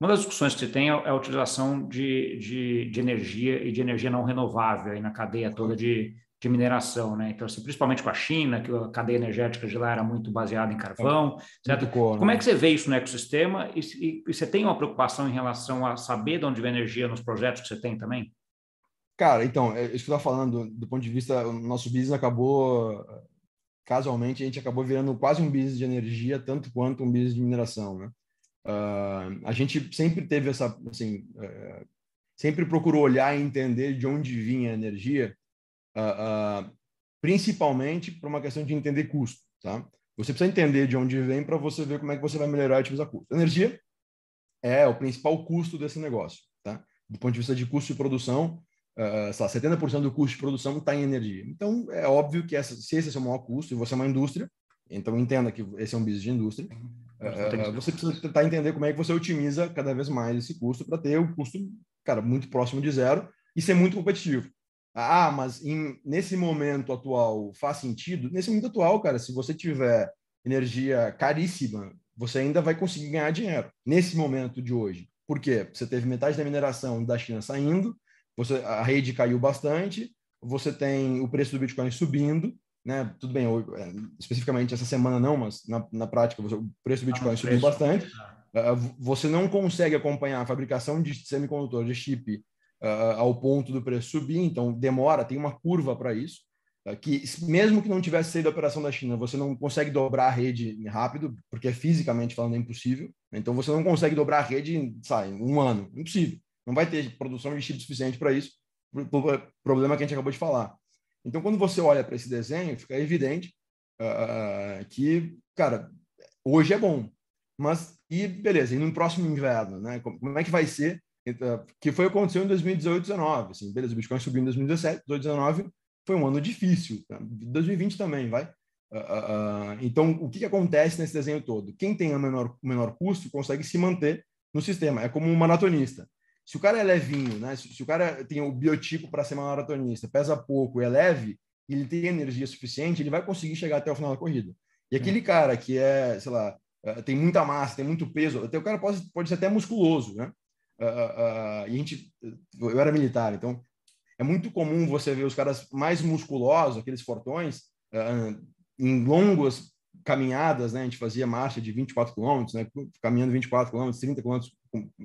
Uma das discussões que você tem é a utilização de, de, de energia e de energia não renovável aí na cadeia toda de, de mineração, né? Então, assim, principalmente com a China, que a cadeia energética de lá era muito baseada em carvão, certo? Cor, Como é né? que você vê isso no ecossistema? E, e, e, você tem uma preocupação em relação a saber de onde vem energia nos projetos que você tem também? Cara, então, é isso que eu estava falando, do ponto de vista, o nosso business acabou, casualmente, a gente acabou virando quase um business de energia, tanto quanto um business de mineração, né? Uh, a gente sempre teve essa, assim, uh, sempre procurou olhar e entender de onde vinha a energia, uh, principalmente por uma questão de entender custo, tá? Você precisa entender de onde vem para você ver como é que você vai melhorar e otimizar custo. Energia é o principal custo desse negócio, tá? Do ponto de vista de custo de produção, uh, sei lá, 70% do custo de produção está em energia. Então, é óbvio que essa, se esse é o seu maior custo e você é uma indústria, então entenda que esse é um business de indústria, uh, você precisa tentar entender como é que você otimiza cada vez mais esse custo para ter o custo, cara, muito próximo de zero e ser muito competitivo. Ah, mas em, nesse momento atual faz sentido? Nesse momento atual, cara, se você tiver energia caríssima, você ainda vai conseguir ganhar dinheiro. Nesse momento de hoje. Por quê? Você teve metade da mineração da China saindo, você, a rede caiu bastante, você tem o preço do Bitcoin subindo, né? Tudo bem, é, especificamente essa semana não, mas na, na prática você, o preço do Bitcoin ah, subiu bastante. Você não consegue acompanhar a fabricação de semicondutores, de chip, uh, ao ponto do preço subir, então demora, tem uma curva para isso, uh, que mesmo que não tivesse saído a operação da China, você não consegue dobrar a rede rápido, porque fisicamente falando é impossível, então você não consegue dobrar a rede sabe, um ano, impossível, não vai ter produção de chip suficiente para isso, por problema que a gente acabou de falar. Então, quando você olha para esse desenho, fica evidente uh, que, cara, hoje é bom, mas e beleza, e no próximo inverno, né? Como é que vai ser que foi o que aconteceu em 2018, 2019. Assim, beleza, o Bitcoin subiu em 2017, 2019 foi um ano difícil. Tá? 2020 também, vai. Uh, uh, então, o que, que, acontece nesse desenho todo? Quem tem o menor, menor custo consegue se manter no sistema. É como um maratonista. Se o cara é levinho, né? se, se o cara tem o biotipo para ser maratonista, pesa pouco, é leve, ele tem energia suficiente, ele vai conseguir chegar até o final da corrida. E aquele cara que é, sei lá, tem muita massa, tem muito peso, até o cara pode, pode ser até musculoso, né? Uh, uh, e a gente, eu era militar, então é muito comum você ver os caras mais musculosos, aqueles fortões, uh, em longas caminhadas, né? A gente fazia marcha de 24 quilômetros, né? Caminhando 24 quilômetros, 30 quilômetros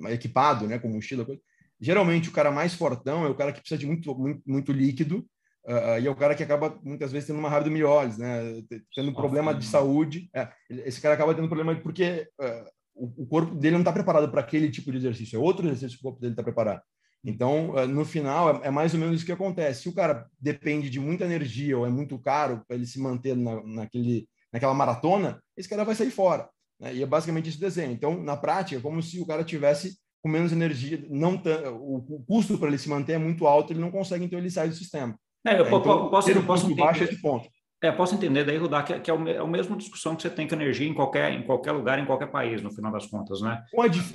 equipado, né? Com mochila, coisa. Geralmente o cara mais fortão é o cara que precisa de muito, muito, muito líquido Uh, e é o cara que acaba muitas vezes tendo uma raiva do miólise, né? Tendo problema de saúde. É, esse cara acaba tendo problema porque uh, o, corpo dele não está preparado para aquele tipo de exercício, é outro exercício que o corpo dele está preparado. Então, eh, no final, é, é, mais ou menos isso que acontece. Se o cara depende de muita energia ou é muito caro para ele se manter na, naquele, naquela maratona, esse cara vai sair fora. Né? E é basicamente esse desenho. Então, na prática, é como se o cara tivesse com menos energia, não o, o custo para ele se manter é muito alto, ele não consegue, então ele sai do sistema. É, eu então, posso, ter um posso baixo esse ponto. É, posso entender daí, Rudá, que, é, que é, o, é a mesma discussão que você tem com energia em qualquer, em qualquer lugar, em qualquer país, no final das contas, né?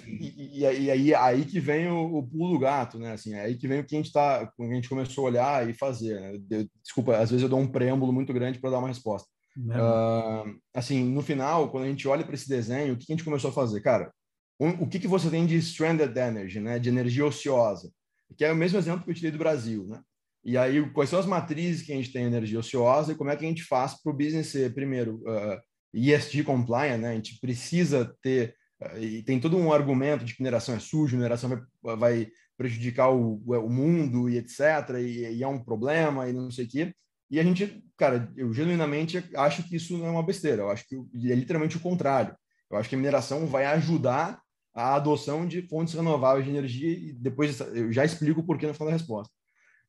E, e, e aí, aí que vem o, o pulo do gato, né? Assim, aí que vem o que a gente tá, a gente começou a olhar e fazer. Né? desculpa, às vezes eu dou um preâmbulo muito grande para dar uma resposta. Uh, assim, no final, quando a gente olha para esse desenho, o que a gente começou a fazer? Cara, o que, que você tem de stranded energy, né? De energia ociosa? Que é o mesmo exemplo que eu tirei do Brasil, né? E aí, quais são as matrizes que a gente tem energia ociosa e como é que a gente faz para o business ser, primeiro, uh, ESG compliant, né? A gente precisa ter, uh, e tem todo um argumento de que mineração é sujo, mineração vai, vai prejudicar o, o, mundo e etc., e, e, é um problema e não sei o quê. E a gente, cara, eu genuinamente acho que isso não é uma besteira, eu acho que é literalmente o contrário. Eu acho que a mineração vai ajudar a adoção de fontes renováveis de energia e depois eu já explico o porquê no final da resposta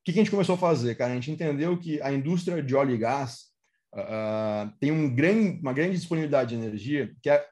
que, que a gente começou a fazer, cara? A gente entendeu que a indústria de óleo e gás uh, tem um grande, uma grande disponibilidade de energia, que é,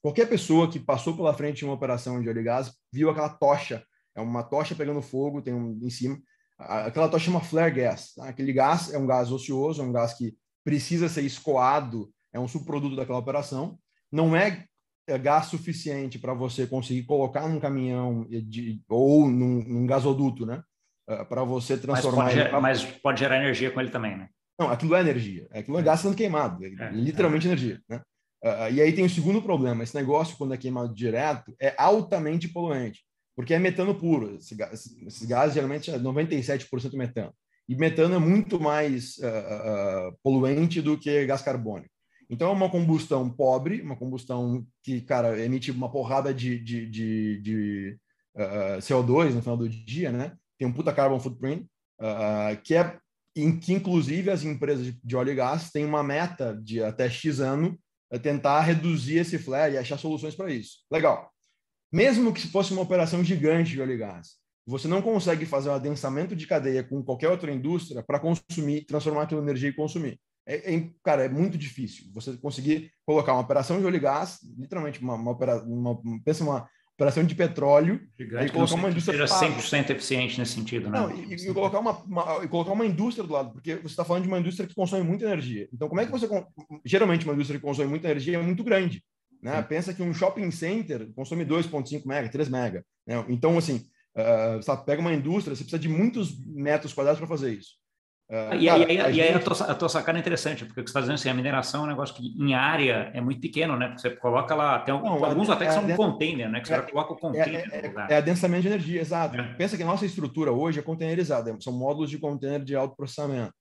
qualquer pessoa que passou pela frente de uma operação de óleo e gás viu aquela tocha, é uma tocha pegando fogo, tem um em cima, aquela tocha chama flare gas. Tá? Aquele gás é um gás ocioso, é um gás que precisa ser escoado, é um subproduto daquela operação. Não é, é gás suficiente para você conseguir colocar num caminhão de, ou num, num gasoduto, né? Uh, para você transformar. Mas pode, pra... mas pode, gerar energia com ele também, né? Não, aquilo é energia. Aquilo é gás sendo queimado. É, é, literalmente é. energia. Né? Uh, e aí tem o segundo problema. Esse negócio, quando é queimado direto, é altamente poluente, porque é metano puro. Esse gás, esse gás geralmente é 97% metano. E metano é muito mais uh, uh, poluente do que gás carbônico. Então, é uma combustão pobre, uma combustão que, cara, emite uma porrada de, de, de, de uh, CO2 no final do dia, né? Tem um puta carbon footprint, que é em que, inclusive, as empresas de óleo e gás têm uma meta de até X ano tentar reduzir esse flare e achar soluções para isso. Legal. Mesmo que fosse uma operação gigante de óleo e gás, você não consegue fazer um adensamento de cadeia com qualquer outra indústria para consumir, transformar aquilo em energia e consumir. É, é, cara, é muito difícil você conseguir colocar uma operação de óleo e gás, literalmente uma, uma, uma pensa uma operação de petróleo Gigante, e colocar uma indústria seja 100% eficiente nesse sentido, né? Não, e, e, colocar uma, uma, e colocar uma indústria do lado, porque você está falando de uma indústria que consome muita energia. Então, como é que você geralmente uma indústria que consome muita energia é muito grande, né? Pensa que um shopping center consome 2.5 mega, 3 mega, né? Então, assim, uh, sabe, pega uma indústria, você precisa de muitos metros quadrados para fazer isso. Uh, e, cara, aí, a, e aí a, tua, a tua sacada é interessante, porque o que você está dizendo assim, a mineração é um negócio que em área é muito pequeno, né? Porque você coloca lá, tem não, alguns é, até que é, são um container, né? Que você é, coloca o container é, é, é adensamento de energia, exato. Pensa que a nossa estrutura hoje é containerizada, são módulos de container de alto processamento.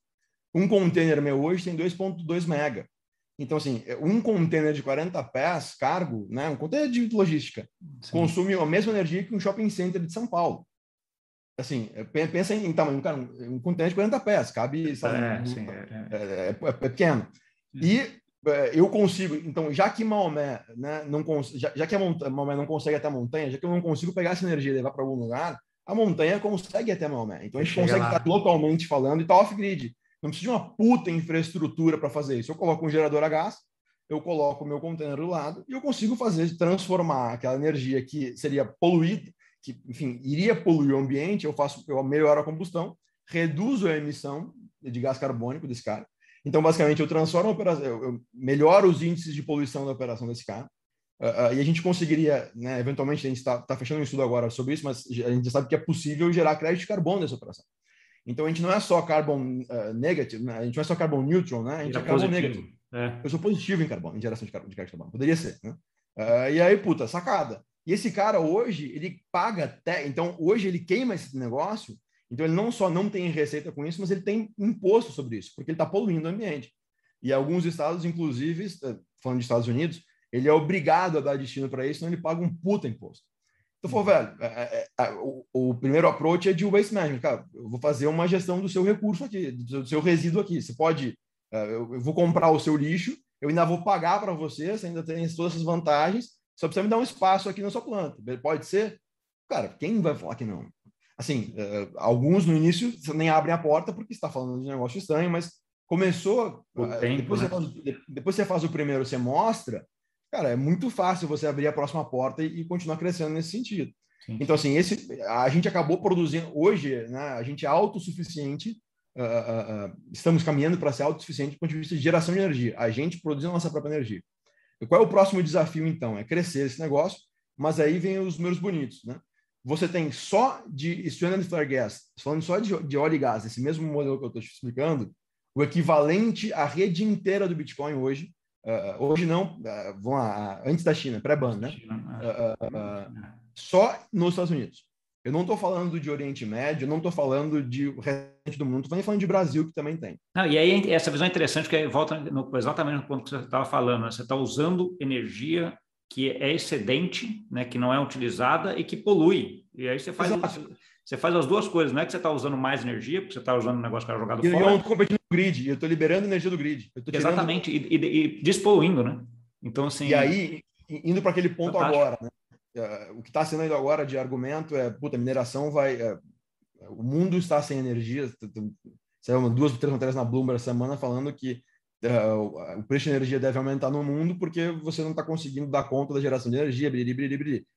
Um container meu hoje tem 2.2 mega. Então, assim, um container de 40 pés, cargo, né? Um container de logística, Sim. consome a mesma energia que um shopping center de São Paulo assim, pensa em tamanho, cara, um container de 40 pés, cabe, sabe, é, sim, é, é. é, é, é pequeno. E eu consigo, então, já que Maomé, né, não já, já que a montanha, Maomé não consegue até a montanha, já que eu não consigo pegar essa energia e levar para algum lugar, a montanha consegue até Maomé. Então, a gente consegue lá. estar localmente falando e tá off-grid. Não precisa de uma puta infraestrutura para fazer isso. Eu coloco um gerador a gás, eu coloco o meu container do lado e eu consigo fazer, transformar aquela energia que seria poluída, que, enfim, iria poluir o ambiente, eu faço, eu melhoro a combustão, reduzo a emissão de gás carbônico desse cara. Então, basicamente, eu transformo operação, eu, melhoro os índices de poluição da operação desse cara. Uh, uh, e a gente conseguiria, né, eventualmente, a gente está tá fechando um estudo agora sobre isso, mas a gente sabe que é possível gerar crédito de carbono dessa operação. Então, a gente não é só carbon uh, negative, né? a gente não é só carbon neutral, né? a gente é, é carbon negative. É. Eu sou positivo em carbono, em geração de, carbono, de crédito de carbono. Poderia ser, né? e aí, puta, sacada. E esse cara hoje, ele paga até. Então, hoje ele queima esse negócio. Então, ele não só não tem receita com isso, mas ele tem imposto sobre isso, porque ele está poluindo o ambiente. E alguns estados, inclusive, falando de Estados Unidos, ele é obrigado a dar destino para isso, senão ele paga um puta imposto. Então, falou, velho, é, é, é, o, o, primeiro approach é de waste management. Cara, eu vou fazer uma gestão do seu recurso aqui, do seu resíduo aqui. Você pode, é, eu vou comprar o seu lixo, eu ainda vou pagar para você, você ainda tem todas essas vantagens, só precisa me dar um espaço aqui na sua planta. Pode ser? Cara, quem vai falar que não? Assim, uh, alguns no início nem abrem a porta porque está falando de negócio estranho, mas começou. Uh, tempo, depois, né? você faz, depois você faz o primeiro, você mostra. Cara, é muito fácil você abrir a próxima porta e, e continuar crescendo nesse sentido. Sim. Então, assim, esse, a gente acabou produzindo. Hoje, né, a gente é autossuficiente. Uh, estamos caminhando para ser autossuficiente do ponto de vista de geração de energia. A gente produz a nossa própria energia. Qual é o próximo desafio, então? É crescer esse negócio, mas aí vem os números bonitos, né? Você tem só de stranded flare gas, falando só de, de óleo e gás, esse mesmo modelo que eu estou te explicando, o equivalente à rede inteira do Bitcoin hoje, uh, hoje não, uh, vamos lá, antes da China, pré-ban, né? Uh, só nos Estados Unidos. Eu não estou falando de Oriente Médio, não estou falando de restante do mundo, estou nem falando de Brasil, que também tem. Não, e aí essa visão é interessante, porque volta no, exatamente no ponto que você estava falando, né? você está usando energia que é excedente, né? que não é utilizada e que polui. E aí você faz, você faz as duas coisas, não é que você está usando mais energia, porque você está usando um negócio que era jogado e fora. Eu estou competindo no grid, eu estou liberando energia do grid. Exatamente, e, e, e, despoluindo, né? Então, assim... E aí, indo para aquele ponto fantástico. agora, né? Uh, o que está sendo agora de argumento é, puta, mineração vai... Uh, o mundo está sem energia. Saiu duas, três matérias na Bloomberg semana falando que uh, o preço de energia deve aumentar no mundo porque você não está conseguindo dar conta da geração de energia, briri, briri, briri.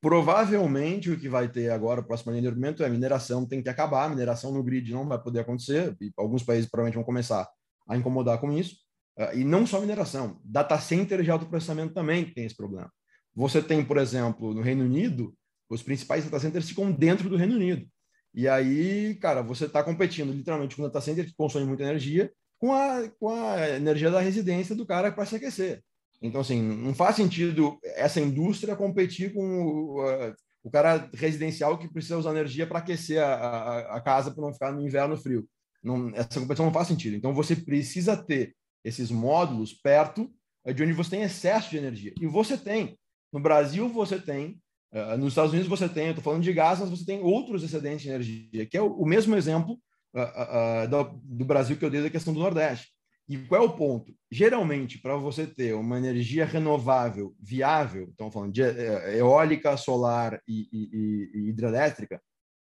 Provavelmente o que vai ter agora, o próximo argumento é a mineração tem que acabar, a mineração no grid não vai poder acontecer, e alguns países provavelmente vão começar a incomodar com isso. Uh, e não só mineração, data center de alto processamento também tem esse problema. Você tem, por exemplo, no Reino Unido, os principais data centers ficam dentro do Reino Unido. E aí, cara, você está competindo literalmente com um data center que consome muita energia com a, com a energia da residência do cara para se aquecer. Então, assim, não faz sentido essa indústria competir com o, o cara residencial que precisa usar energia para aquecer a, a, a casa para não ficar no inverno frio. Não, essa competição não faz sentido. Então, você precisa ter esses módulos perto de onde você tem excesso de energia. E você tem. No Brasil, você tem. Uh, nos Estados Unidos, você tem. Eu estou falando de gás, mas você tem outros excedentes de energia, que é o, mesmo exemplo uh, uh, do, Brasil que eu dei da questão do Nordeste. E qual é o ponto? Geralmente, para você ter uma energia renovável viável, estamos falando de eh, eólica, solar e, e, e hidrelétrica,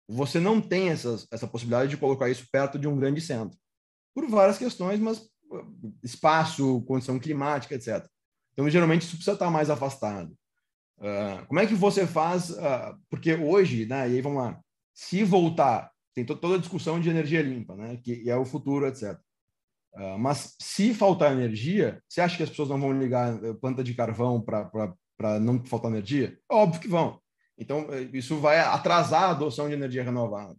você não tem essas, essa possibilidade de colocar isso perto de um grande centro. Por várias questões, mas espaço, condição climática, etc. Então, geralmente, isso precisa estar mais afastado. Uh, como é que você faz? Uh, porque hoje, né, e aí vamos lá, se voltar, tem toda a discussão de energia limpa, né, que é o futuro, etc. Uh, ah, mas se faltar energia, você acha que as pessoas não vão ligar planta de carvão para não faltar energia? Óbvio que vão. Então, eh, isso vai atrasar a adoção de energia renovável.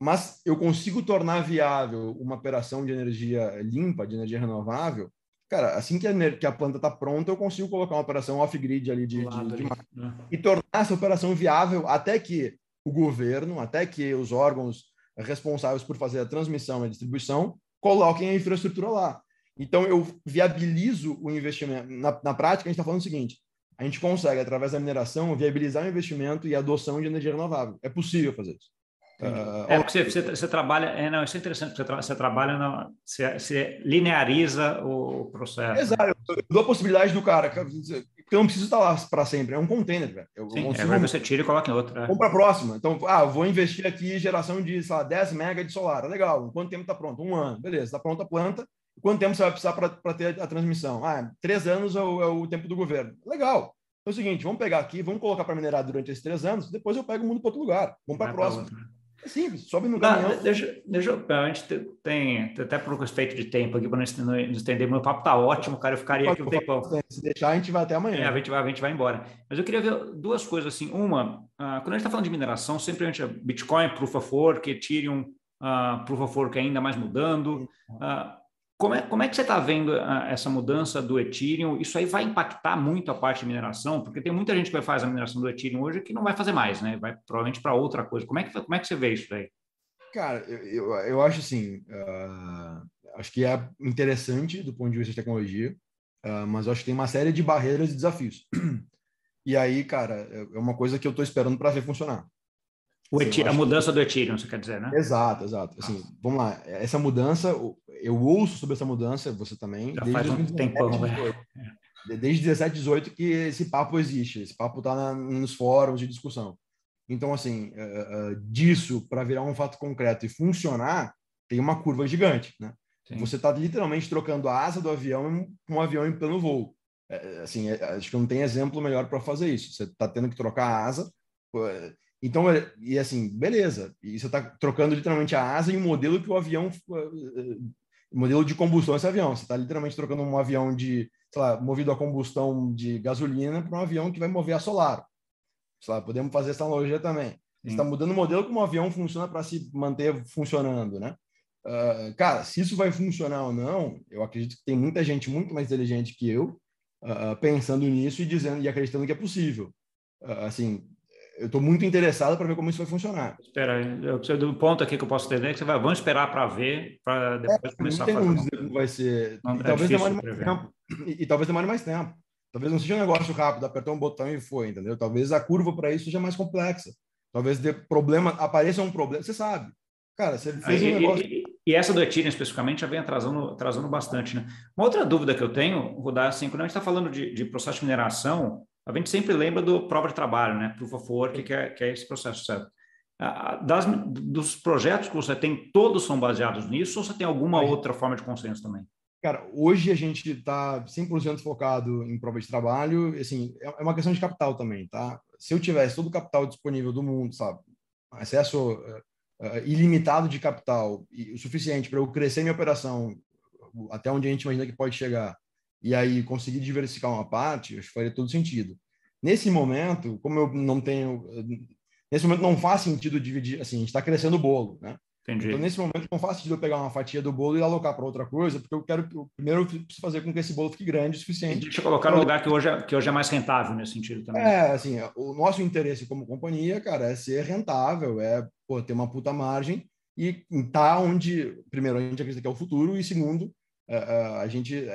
Mas eu consigo tornar viável uma operação de energia limpa, de energia renovável. Cara, assim que a, que a planta está pronta, eu consigo colocar uma operação off-grid ali de, de, de né? e tornar essa operação viável até que o governo, até que os órgãos responsáveis por fazer a transmissão e a distribuição coloquem a infraestrutura lá. Então, eu viabilizo o investimento. Na, na prática, a gente está falando o seguinte: a gente consegue, através da mineração, viabilizar o investimento e a adoção de energia renovável. É possível fazer isso. Uh, é, porque você, você, você, trabalha, é, não, isso é interessante, você, tra você trabalha, na, você, você, lineariza o processo. Exato, eu dou a possibilidade do cara, porque eu não preciso estar lá para sempre, é um container, velho. Eu Sim, consigo, é, você tira e coloca em outro. É. Vamos para a próxima. Então, ah, vou investir aqui em geração de, sei lá, 10 mega de solar, legal, quanto tempo está pronto? Um ano, beleza, está pronta a planta, quanto tempo você vai precisar para ter a transmissão? Ah, três anos é o, é o tempo do governo. Legal, é o seguinte, vamos pegar aqui, vamos colocar para minerar durante esses três anos, depois eu pego o mundo para outro lugar. Vamos para a próxima. É simples, sobe no caminhão. Não, deixa, deixa eu, a gente tem, tem até por respeito de tempo aqui para não estender, meu papo tá ótimo, cara, eu ficaria aqui um tempão. Se deixar, a gente vai até amanhã. É, a, gente vai, a gente vai embora. Mas eu queria ver duas coisas assim. Uma, uh, quando a gente está falando de mineração, sempre a gente Bitcoin, Proof of Work, Ethereum, uh, Proof of Work ainda mais mudando. Uh, como é, como é que você está vendo a, ah, essa mudança do Ethereum? Isso aí vai impactar muito a parte de mineração? Porque tem muita gente que faz a mineração do Ethereum hoje que não vai fazer mais, né? Vai provavelmente para outra coisa. Como é, que, como é que você vê isso aí? Cara, eu, eu, eu acho assim, uh, acho que é interessante do ponto de vista de tecnologia, uh, mas acho que tem uma série de barreiras e desafios. E aí, cara, é, é uma coisa que eu estou esperando para ver funcionar. A mudança que... do Ethereum, você quer dizer, né? Exato, exato. Assim, ah. vamos lá. Essa mudança, eu ouço sobre essa mudança, você também. Já faz um tempão, né? Desde 17, 18 que esse papo existe. Esse papo está nos fóruns de discussão. Então, assim, uh, uh, disso para virar um fato concreto e funcionar, tem uma curva gigante, né? Sim. Você está literalmente trocando a asa do avião com um avião em pleno voo. É, assim, é, acho que não tem exemplo melhor para fazer isso. Você está tendo que trocar a asa. Então, é, e assim, beleza. E você está trocando literalmente a asa e o modelo que o avião. modelo de combustão esse avião. Você está literalmente trocando um avião de, sei lá, movido a combustão de gasolina para um avião que vai mover a solar. Sei lá, podemos fazer essa analogia também. Você está mudando o modelo como o avião funciona para se manter funcionando, né? Uh, cara, se isso vai funcionar ou não, eu acredito que tem muita gente muito mais inteligente que eu uh, pensando nisso e dizendo e acreditando que é possível. Uh, assim, eu estou muito interessado para ver como isso vai funcionar. Espera, eu preciso do ponto aqui que eu posso entender que você vai, vamos esperar para ver, para depois é, começar a fazer. Não tem como vai ser. Não, e, é talvez demore mais tempo. E, e, talvez demore mais tempo. Talvez não seja um negócio rápido, apertou um botão e foi, entendeu? Talvez a curva para isso seja mais complexa. Talvez dê problema, apareça um problema. Você sabe. Cara, você fez um negócio. E, e, essa do Ethereum especificamente já vem atrasando, atrasando bastante, né? Uma outra dúvida que eu tenho, Rudar, assim, quando a gente está falando de, de processo de mineração, a gente sempre lembra do prova de trabalho, né? Proof of Work, que é, que é esse processo, certo? Das, dos projetos que você tem, todos são baseados nisso ou você tem alguma outra forma de consenso também? Cara, hoje a gente está 100% focado em prova de trabalho, assim, é, é uma questão de capital também, tá? Se eu tivesse todo o capital disponível do mundo, sabe? Acesso uh, uh, ilimitado de capital e o suficiente para eu crescer minha operação até onde a gente imagina que pode chegar e aí conseguir diversificar uma parte, acho que faria todo sentido. Nesse momento, como eu não tenho. Nesse momento não faz sentido dividir, assim, a gente está crescendo o bolo, né? Entendi. Então, nesse momento, não faz sentido eu pegar uma fatia do bolo e alocar para outra coisa, porque eu quero, primeiro, eu preciso fazer com que esse bolo fique grande o suficiente. Deixa eu colocar no lugar que hoje, é, que hoje é mais rentável nesse sentido também. É, assim, o nosso interesse como companhia, cara, é ser rentável, é pô, ter uma puta margem e tá onde, primeiro, a gente acredita que é o futuro, e segundo, a gente,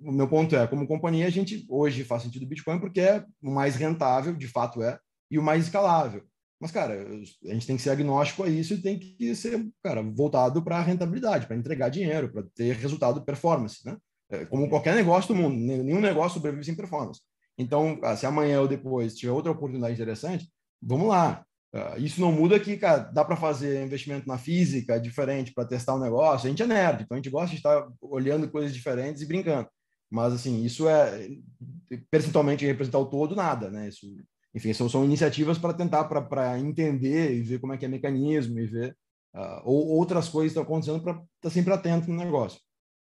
o meu ponto é, como companhia, a gente hoje faz sentido o Bitcoin porque é o mais rentável, de fato é, e o mais escalável. Mas, cara, a gente tem que ser agnóstico a isso e tem que ser, cara, voltado para a rentabilidade, para entregar dinheiro, para ter resultado performance, né? É, como qualquer negócio do mundo, nenhum negócio sobrevive sem performance. Então, ah, se amanhã ou depois tiver outra oportunidade interessante, vamos lá. Ah, isso não muda que, cara, dá para fazer investimento na física diferente para testar um negócio. A gente é nerd, então a gente gosta de estar olhando coisas diferentes e brincando. Mas, assim, isso é, percentualmente, representar o todo, nada, né? Isso, enfim, são, são iniciativas para tentar, para entender e ver como é que é mecanismo e ver uh, ou outras coisas que estão acontecendo para estar tá sempre atento no negócio.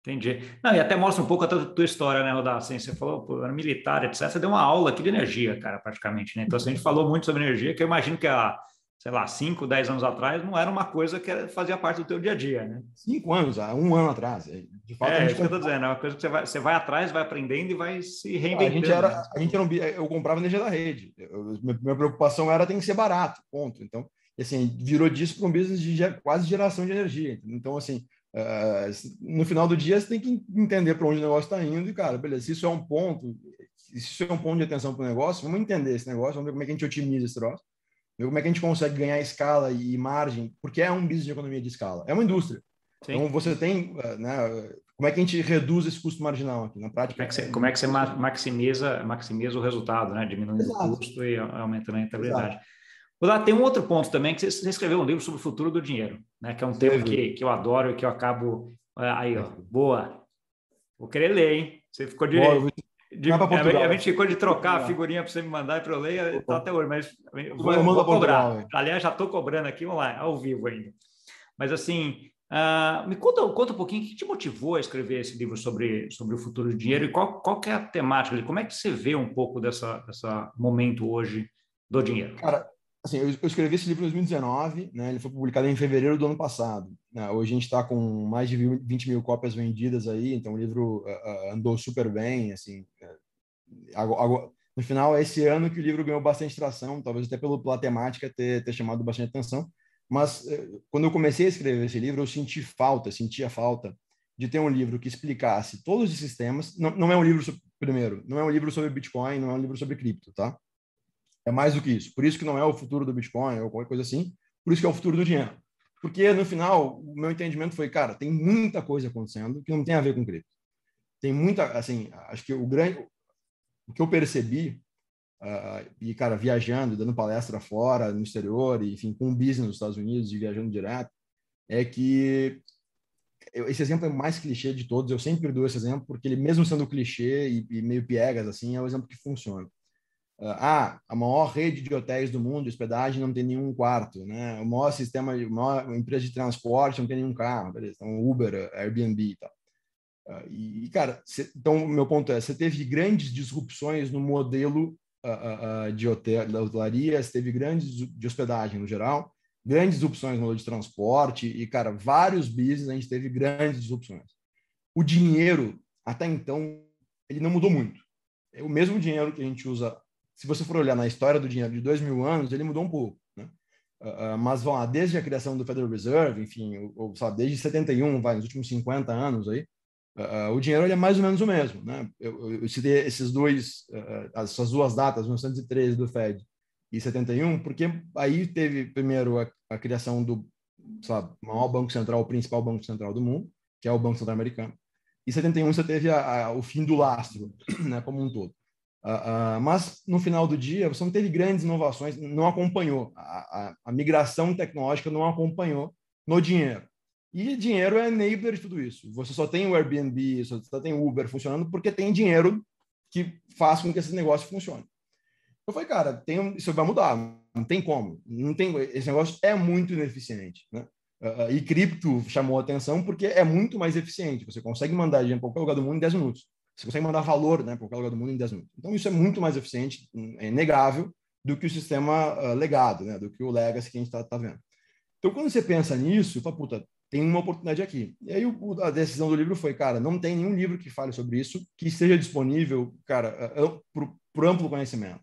Entendi. Não, e até mostra um pouco a tua história, né, Rodar? Assim, você falou, pô, era militar, etc. Você deu uma aula aqui de energia, cara, praticamente, né? Então, assim, a gente falou muito sobre energia, que eu imagino que há, sei lá, 5, 10 anos atrás, não era uma coisa que fazia parte do teu dia a dia, né? Cinco anos, há um ano atrás. É, de fato, é, isso que eu tô dizendo, é uma coisa que você vai, você vai atrás, vai aprendendo e vai se reinventando. A gente era, a gente era um, eu comprava energia da rede. Eu, minha preocupação era tem que ser barato, ponto. Então, assim, virou disso para um business de quase geração de energia. Então, assim, Uh, no final do dia, você tem que entender para onde o negócio está indo e, cara, beleza, se isso é um ponto, se isso é um ponto de atenção para o negócio, vamos entender esse negócio, vamos ver como é que a gente otimiza esse troço, ver como é que a gente consegue ganhar escala e margem, porque é um business de economia de escala, é uma indústria. Sim. Então, você tem, uh, né, como é que a gente reduz esse custo marginal aqui na prática? Como é que você, como é que você maximiza, maximiza o resultado, né, diminuindo Exato. o custo e aumentando a rentabilidade. Exato. Lá, tem um outro ponto também, que você escreveu um livro sobre o futuro do dinheiro, né? que é um tema que, que eu adoro e que eu acabo... É, aí, ó, boa. Vou querer ler, hein? Você ficou de... Boa, de a, a, gente ficou de trocar a figurinha para você me mandar para eu ler tá até hoje, mas vou, eu vou cobrar. Aliás, já estou cobrando aqui, vamos lá, ao vivo ainda. Mas assim, uh, me conta, conta um pouquinho o que te motivou a escrever esse livro sobre, sobre o futuro do dinheiro e qual, qual é a temática, como é que você vê um pouco dessa, dessa momento hoje do dinheiro? Cara, assim, eu, eu, escrevi esse livro em 2019, né? Ele foi publicado em fevereiro do ano passado. Né? Hoje a gente está com mais de 20 mil cópias vendidas aí, então o livro uh, andou super bem, assim. Uh, no final, é esse ano que o livro ganhou bastante tração, talvez até pelo, pela temática ter, ter chamado bastante atenção. Mas quando eu comecei a escrever esse livro, eu senti falta, sentia falta de ter um livro que explicasse todos os sistemas. Não, não é um livro sobre, primeiro, não é um livro sobre Bitcoin, não é um livro sobre cripto, tá? É mais do que isso. Por isso que não é o futuro do Bitcoin ou qualquer coisa assim. Por isso que é o futuro do dinheiro. Porque no final, o meu entendimento foi, cara, tem muita coisa acontecendo que não tem a ver com cripto. Tem muita, assim, acho que o grande, o que eu percebi uh, e cara viajando, dando palestra fora, no exterior, e, enfim, com um business nos Estados Unidos e viajando direto, é que esse exemplo é o mais clichê de todos. Eu sempre dou esse exemplo porque ele, mesmo sendo clichê e, e meio piegas assim, é o exemplo que funciona. Ah, ah, a maior rede de hotéis do mundo, hospedagem, não tem nenhum quarto, né? O maior sistema, a maior empresa de transporte não tem nenhum carro, beleza? Então, Uber, Airbnb e tal. Uh, e, cara, cê, então, meu ponto é, você teve grandes disrupções no modelo uh, uh, de hotel, da hotelaria, você teve grandes de hospedagem no geral, grandes disrupções no modelo de transporte e, cara, vários business a gente teve grandes disrupções. O dinheiro, até então, ele não mudou muito. É o mesmo dinheiro que a gente usa se você for olhar na história do dinheiro de dois mil anos, ele mudou um pouco. Né? Uh, mas vão lá, desde a criação do Federal Reserve, enfim, ou, sabe, desde 71, vai, nos últimos 50 anos aí, uh, o dinheiro é mais ou menos o mesmo. Né? Eu, eu citei esses dois, essas duas datas, 1913 do Fed e 71, porque aí teve primeiro a, a criação do sabe, maior banco central, o principal banco central do mundo, que é o Banco Central Americano. E 71 você teve a, a, o fim do lastro, né, como um todo. Uh, uh, mas no final do dia você não teve grandes inovações, não acompanhou a, a, a, migração tecnológica não acompanhou no dinheiro. E dinheiro é enabler de tudo isso. Você só tem o Airbnb, só tem o Uber funcionando porque tem dinheiro que faz com que esse negócio funcione. Eu falei, cara, tem, isso vai mudar, não tem como, não tem, esse negócio é muito ineficiente, né? Uh, e cripto chamou atenção porque é muito mais eficiente. Você consegue mandar dinheiro para qualquer lugar do mundo em 10 minutos. Você consegue mandar valor né, para qualquer lugar do mundo em 10 minutos. Então, isso é muito mais eficiente, é inegável, do que o sistema uh, legado, né, do que o legacy que a gente está tá vendo. Então, quando você pensa nisso, fala, puta, tem uma oportunidade aqui. E aí o, a decisão do livro foi, cara, não tem nenhum livro que fale sobre isso que esteja disponível, cara, para amplo conhecimento.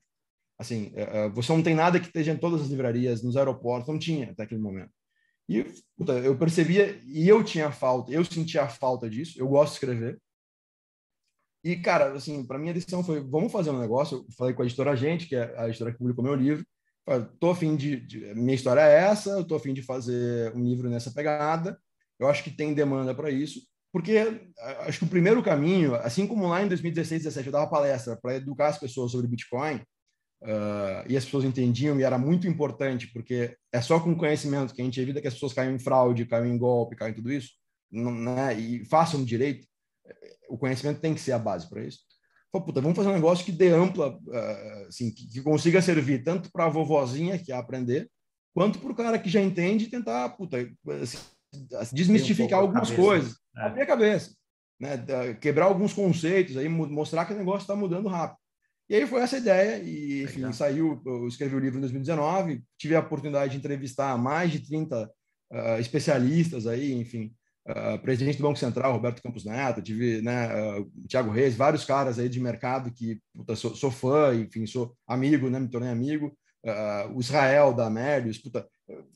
Assim, uh, você não tem nada que esteja em todas as livrarias, nos aeroportos, não tinha até aquele momento. E puta, eu percebia, e eu tinha falta, eu sentia a falta disso, eu gosto de escrever. E, cara, assim, para mim a decisão foi, vamos fazer um negócio, eu falei com a editora Gente, que é a editora que publicou meu livro, falei, tô afim de, de, minha história é essa, eu tô afim de fazer um livro nessa pegada, eu acho que tem demanda para isso, porque acho que o primeiro caminho, assim como lá em 2016, 2017 eu dava palestra para educar as pessoas sobre Bitcoin, Uh, e as pessoas entendiam e era muito importante porque é só com conhecimento que a gente evita que as pessoas caiam em fraude, caiam em golpe, caiam em tudo isso, né? E façam direito. O conhecimento tem que ser a base para isso. Pô, puta, vamos fazer um negócio que dê ampla, uh, assim, que, que, consiga servir tanto para a vovozinha que quer aprender, quanto para o cara que já entende tentar, puta, assim, desmistificar um algumas coisas, é. abrir a cabeça, né? quebrar alguns conceitos, aí mostrar que o negócio está mudando rápido. E aí foi essa ideia, e enfim, Legal. saiu, eu escrevi o livro em 2019, tive a oportunidade de entrevistar mais de 30 uh, ah, especialistas aí, enfim, uh, presidente do Banco Central, Roberto Campos Neto, tive, né, uh, Tiago Reis, vários caras aí de mercado que puta, sou, sou, fã, enfim, sou amigo, né, me tornei amigo, uh, o Israel da Amélios, puta,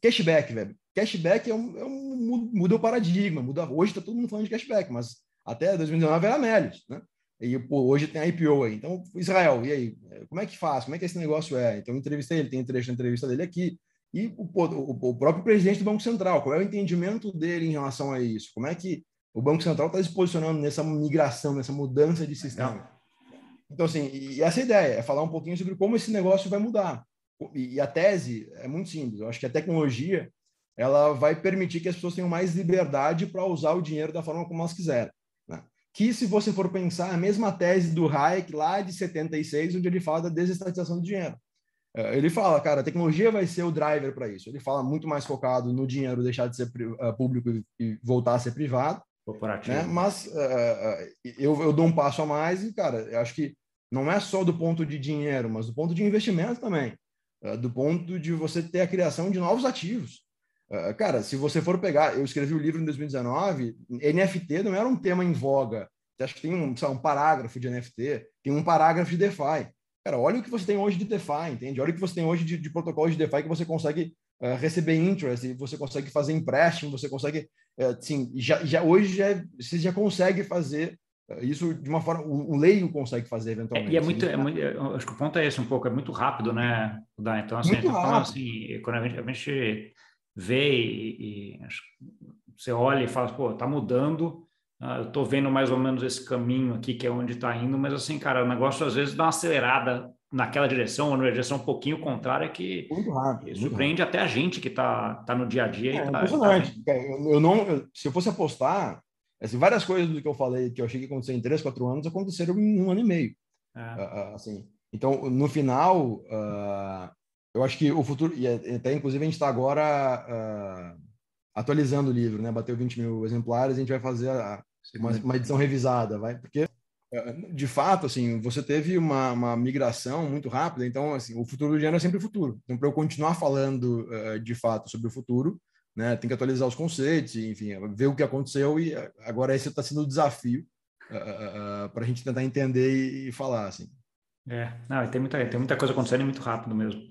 cashback, velho, cashback é um, é um, muda o paradigma, muda, hoje está todo mundo falando de cashback, mas até 2019 era Amélios, né? E pô, hoje tem a IPO aí. Então, Israel, e aí? Como é que faz? Como é que esse negócio é? Então, entrevistei ele, tem trecho da entrevista dele aqui. E o, o, o, próprio presidente do Banco Central, qual é o entendimento dele em relação a isso? Como é que o Banco Central está se posicionando nessa migração, nessa mudança de sistema? Então, assim, e essa é ideia, é falar um pouquinho sobre como esse negócio vai mudar. E, a tese é muito simples. Eu acho que a tecnologia ela vai permitir que as pessoas tenham mais liberdade para usar o dinheiro da forma como elas quiserem que, se você for pensar, a mesma tese do Hayek lá de 76, onde ele fala da desestatização do dinheiro. É, ele fala, cara, a tecnologia vai ser o driver para isso. Ele fala muito mais focado no dinheiro deixar de ser é, público e voltar a ser privado. Corporativo. Né? Mas uh, eu, eu dou um passo a mais e, cara, eu acho que não é só do ponto de dinheiro, mas do ponto de investimento também. Uh, do ponto de você ter a criação de novos ativos. Ah, cara, se você for pegar, eu escrevi o livro em 2019, NFT não era um tema em voga. Acha que tem um, um parágrafo de NFT, tem um parágrafo de DeFi. Cara, olha o que você tem hoje de DeFi, entende? Olha o que você tem hoje de, de protocolos de DeFi que você consegue uh, receber interest, você consegue fazer empréstimo, você consegue, uh, assim, já, já, hoje já, você já consegue fazer uh, isso de uma forma, o, o leigo consegue fazer eventualmente. É, e é muito, é muito, acho que o ponto é esse um pouco, é muito rápido, né? Então, assim, muito rápido. assim, quando a gente, a gente vê e, e você olha e fala, pô, tá mudando, uh, eu tô vendo mais ou menos esse caminho aqui que é onde está indo, mas assim, cara, o negócio às vezes dá uma acelerada naquela direção ou na direção um pouquinho contrária que muito rápido, surpreende até a gente que está tá no dia a dia. É, tá, impressionante. Tá eu, não, eu, se eu fosse apostar, assim, várias coisas do que eu falei que eu achei que ia acontecer em três, quatro anos aconteceram em um ano e meio. É. Uh, assim, então, no final, uh, eu acho que o futuro, e é, até inclusive a gente está agora uh, atualizando o livro, né? Bateu 20 mil exemplares, a gente vai fazer a, uma, uma, edição revisada, vai, porque uh, de fato, assim, você teve uma, uma, migração muito rápida, então, assim, o futuro do dinheiro é sempre o futuro. Então, para eu continuar falando uh, de fato sobre o futuro, né, tem que atualizar os conceitos, enfim, ver o que aconteceu e agora esse está sendo o desafio para a gente tentar entender e, falar, assim. É, não, tem muita, tem muita coisa acontecendo muito rápido mesmo.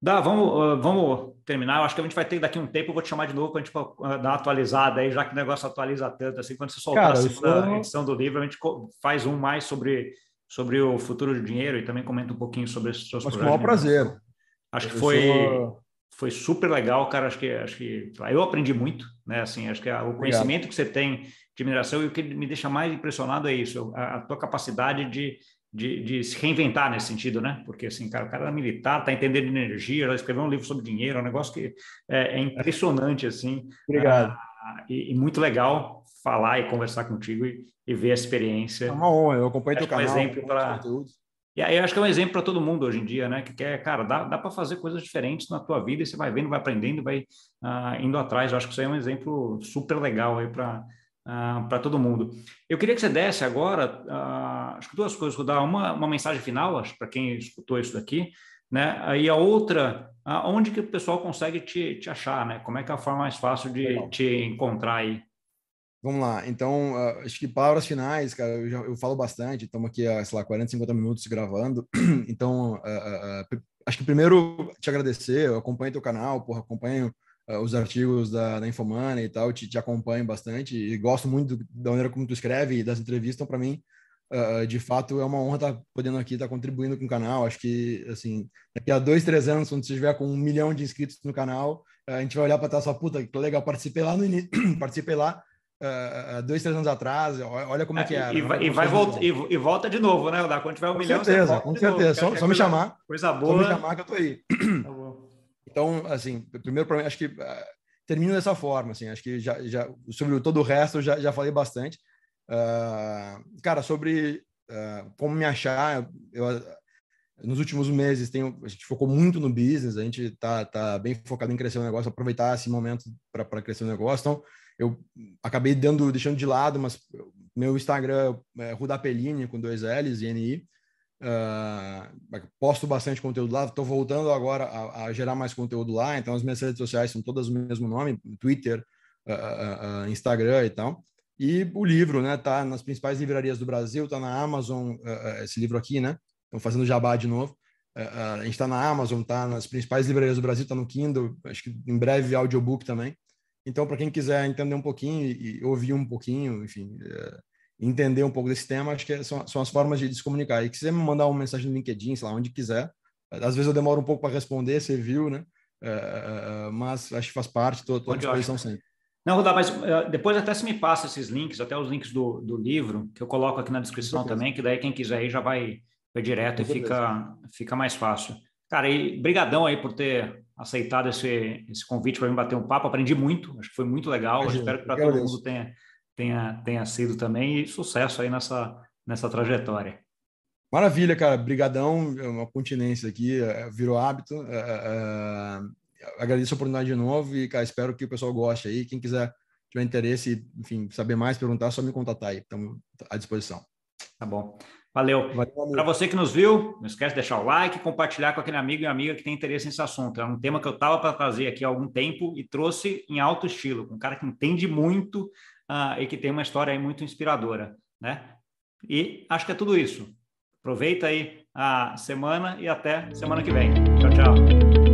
Dá, vamos, uh, vamos terminar. Eu acho que a gente vai ter daqui um tempo, eu vou te chamar de novo para a gente uh, dar uma atualizada aí, já que o negócio atualiza tanto. Assim, quando você soltar Cara, a segunda sou... edição do livro, a gente faz um mais sobre, sobre o futuro do dinheiro e também comenta um pouquinho sobre esses seus Mas com o maior prazer. Acho que foi, sou... foi super legal, cara. Acho que, acho que eu aprendi muito, né? Assim, acho que o conhecimento Obrigado. que você tem de mineração e o que me deixa mais impressionado é isso, a, a tua capacidade de de, de, se reinventar nesse sentido, né? Porque assim, cara, o cara era militar, tá entendendo de energia, ela escreveu um livro sobre dinheiro, é um negócio que é, é impressionante, assim. Obrigado. Ah, e, e, muito legal falar e conversar contigo e, e ver a experiência. É uma honra, eu acompanho teu canal. É um exemplo para e aí eu acho que é um exemplo para todo mundo hoje em dia, né? Que quer, cara, dá, dá para fazer coisas diferentes na tua vida e você vai vendo, vai aprendendo, vai uh, indo atrás. Eu acho que isso aí é um exemplo super legal aí para ah, para todo mundo. Eu queria que você desse agora, uh, acho que duas coisas, vou dar uma, uma mensagem final, acho, para quem escutou isso daqui, né? Aí a outra, uh, onde que o pessoal consegue te, te achar, né? Como é que é a forma mais fácil de Legal. te encontrar aí? Vamos lá. Então, uh, acho que palavras finais, cara, eu, já, eu falo bastante, estamos aqui há, sei lá, 40, 50 minutos gravando. Então, uh, uh, acho que primeiro te agradecer, eu acompanho teu canal, porra, acompanho os artigos da, da Infomoney e tal, te, te acompanho bastante e gosto muito do, da maneira como tu escreve e das entrevistas. Então, para mim, uh, de fato, é uma honra estar tá podendo aqui, estar tá contribuindo com o canal. Acho que, assim, daqui a dois, três anos, quando você estiver com um milhão de inscritos no canal, a gente vai olhar para trás e falar, puta, que legal, participei lá no início, participei lá uh, dois, três anos atrás, olha como é que era. E, vai, e, vai volta, e, e, volta de novo, né? Quando tiver um com milhão, certeza, com certeza. Só, só, me chamar. Coisa boa. Só me chamar que eu tô aí. Então, assim, primeiro, mim, acho que uh, termino dessa forma, assim, acho que já, já sobre todo o resto eu já, já falei bastante. Uh, cara, sobre uh, como me achar, eu, nos últimos meses tenho, a gente focou muito no business, a gente tá, tá bem focado em crescer o negócio, aproveitar esse momento para crescer o negócio. Então, eu acabei dando, deixando de lado, mas meu Instagram é Rudapelini, com dois L's e NI. Uh, posto bastante conteúdo lá, estou voltando agora a, a, gerar mais conteúdo lá, então as minhas redes sociais são todas o mesmo nome, Twitter, uh, uh, Instagram e tal. E o livro, né, tá nas principais livrarias do Brasil, tá na Amazon, esse livro aqui, né, estão fazendo jabá de novo. a gente está na Amazon, tá nas principais livrarias do Brasil, tá no Kindle, acho que em breve audiobook também. Então, para quem quiser entender um pouquinho e, e ouvir um pouquinho, enfim, é, entender um pouco desse tema, acho que são, são as formas de se comunicar. E quiser me mandar uma mensagem no LinkedIn, sei lá, onde quiser. Às vezes eu demoro um pouco para responder, você viu, né? É, é, é mas acho que faz parte, estou à disposição sempre. Não, Rudá, mas uh, depois até se me passa esses links, até os links do, do livro, que eu coloco aqui na descrição também, que daí quem quiser aí já vai, vai direto e fica, fica mais fácil. Cara, e brigadão aí por ter aceitado esse, esse convite para me bater um papo. Aprendi muito, acho que foi muito legal. Imagina, espero que para todo mundo tenha, tenha, tenha sido também e sucesso aí nessa, nessa trajetória. Maravilha, cara. Brigadão, é uma continência aqui, é, virou hábito. É, agradeço a oportunidade de novo e, cara, espero que o pessoal goste aí. Quem quiser tiver interesse, enfim, saber mais, perguntar, só me contatar aí. Estamos à disposição. Tá bom. Valeu. Valeu Para você que nos viu, não esquece de deixar o like, compartilhar com aquele amigo e amiga que tem interesse nesse assunto. É um tema que eu estava para trazer aqui há algum tempo e trouxe em alto estilo, com um cara que entende muito uh, e que tem uma história aí muito inspiradora, né? E acho que é tudo isso. Aproveita aí a semana e até semana que vem. Tchau, tchau.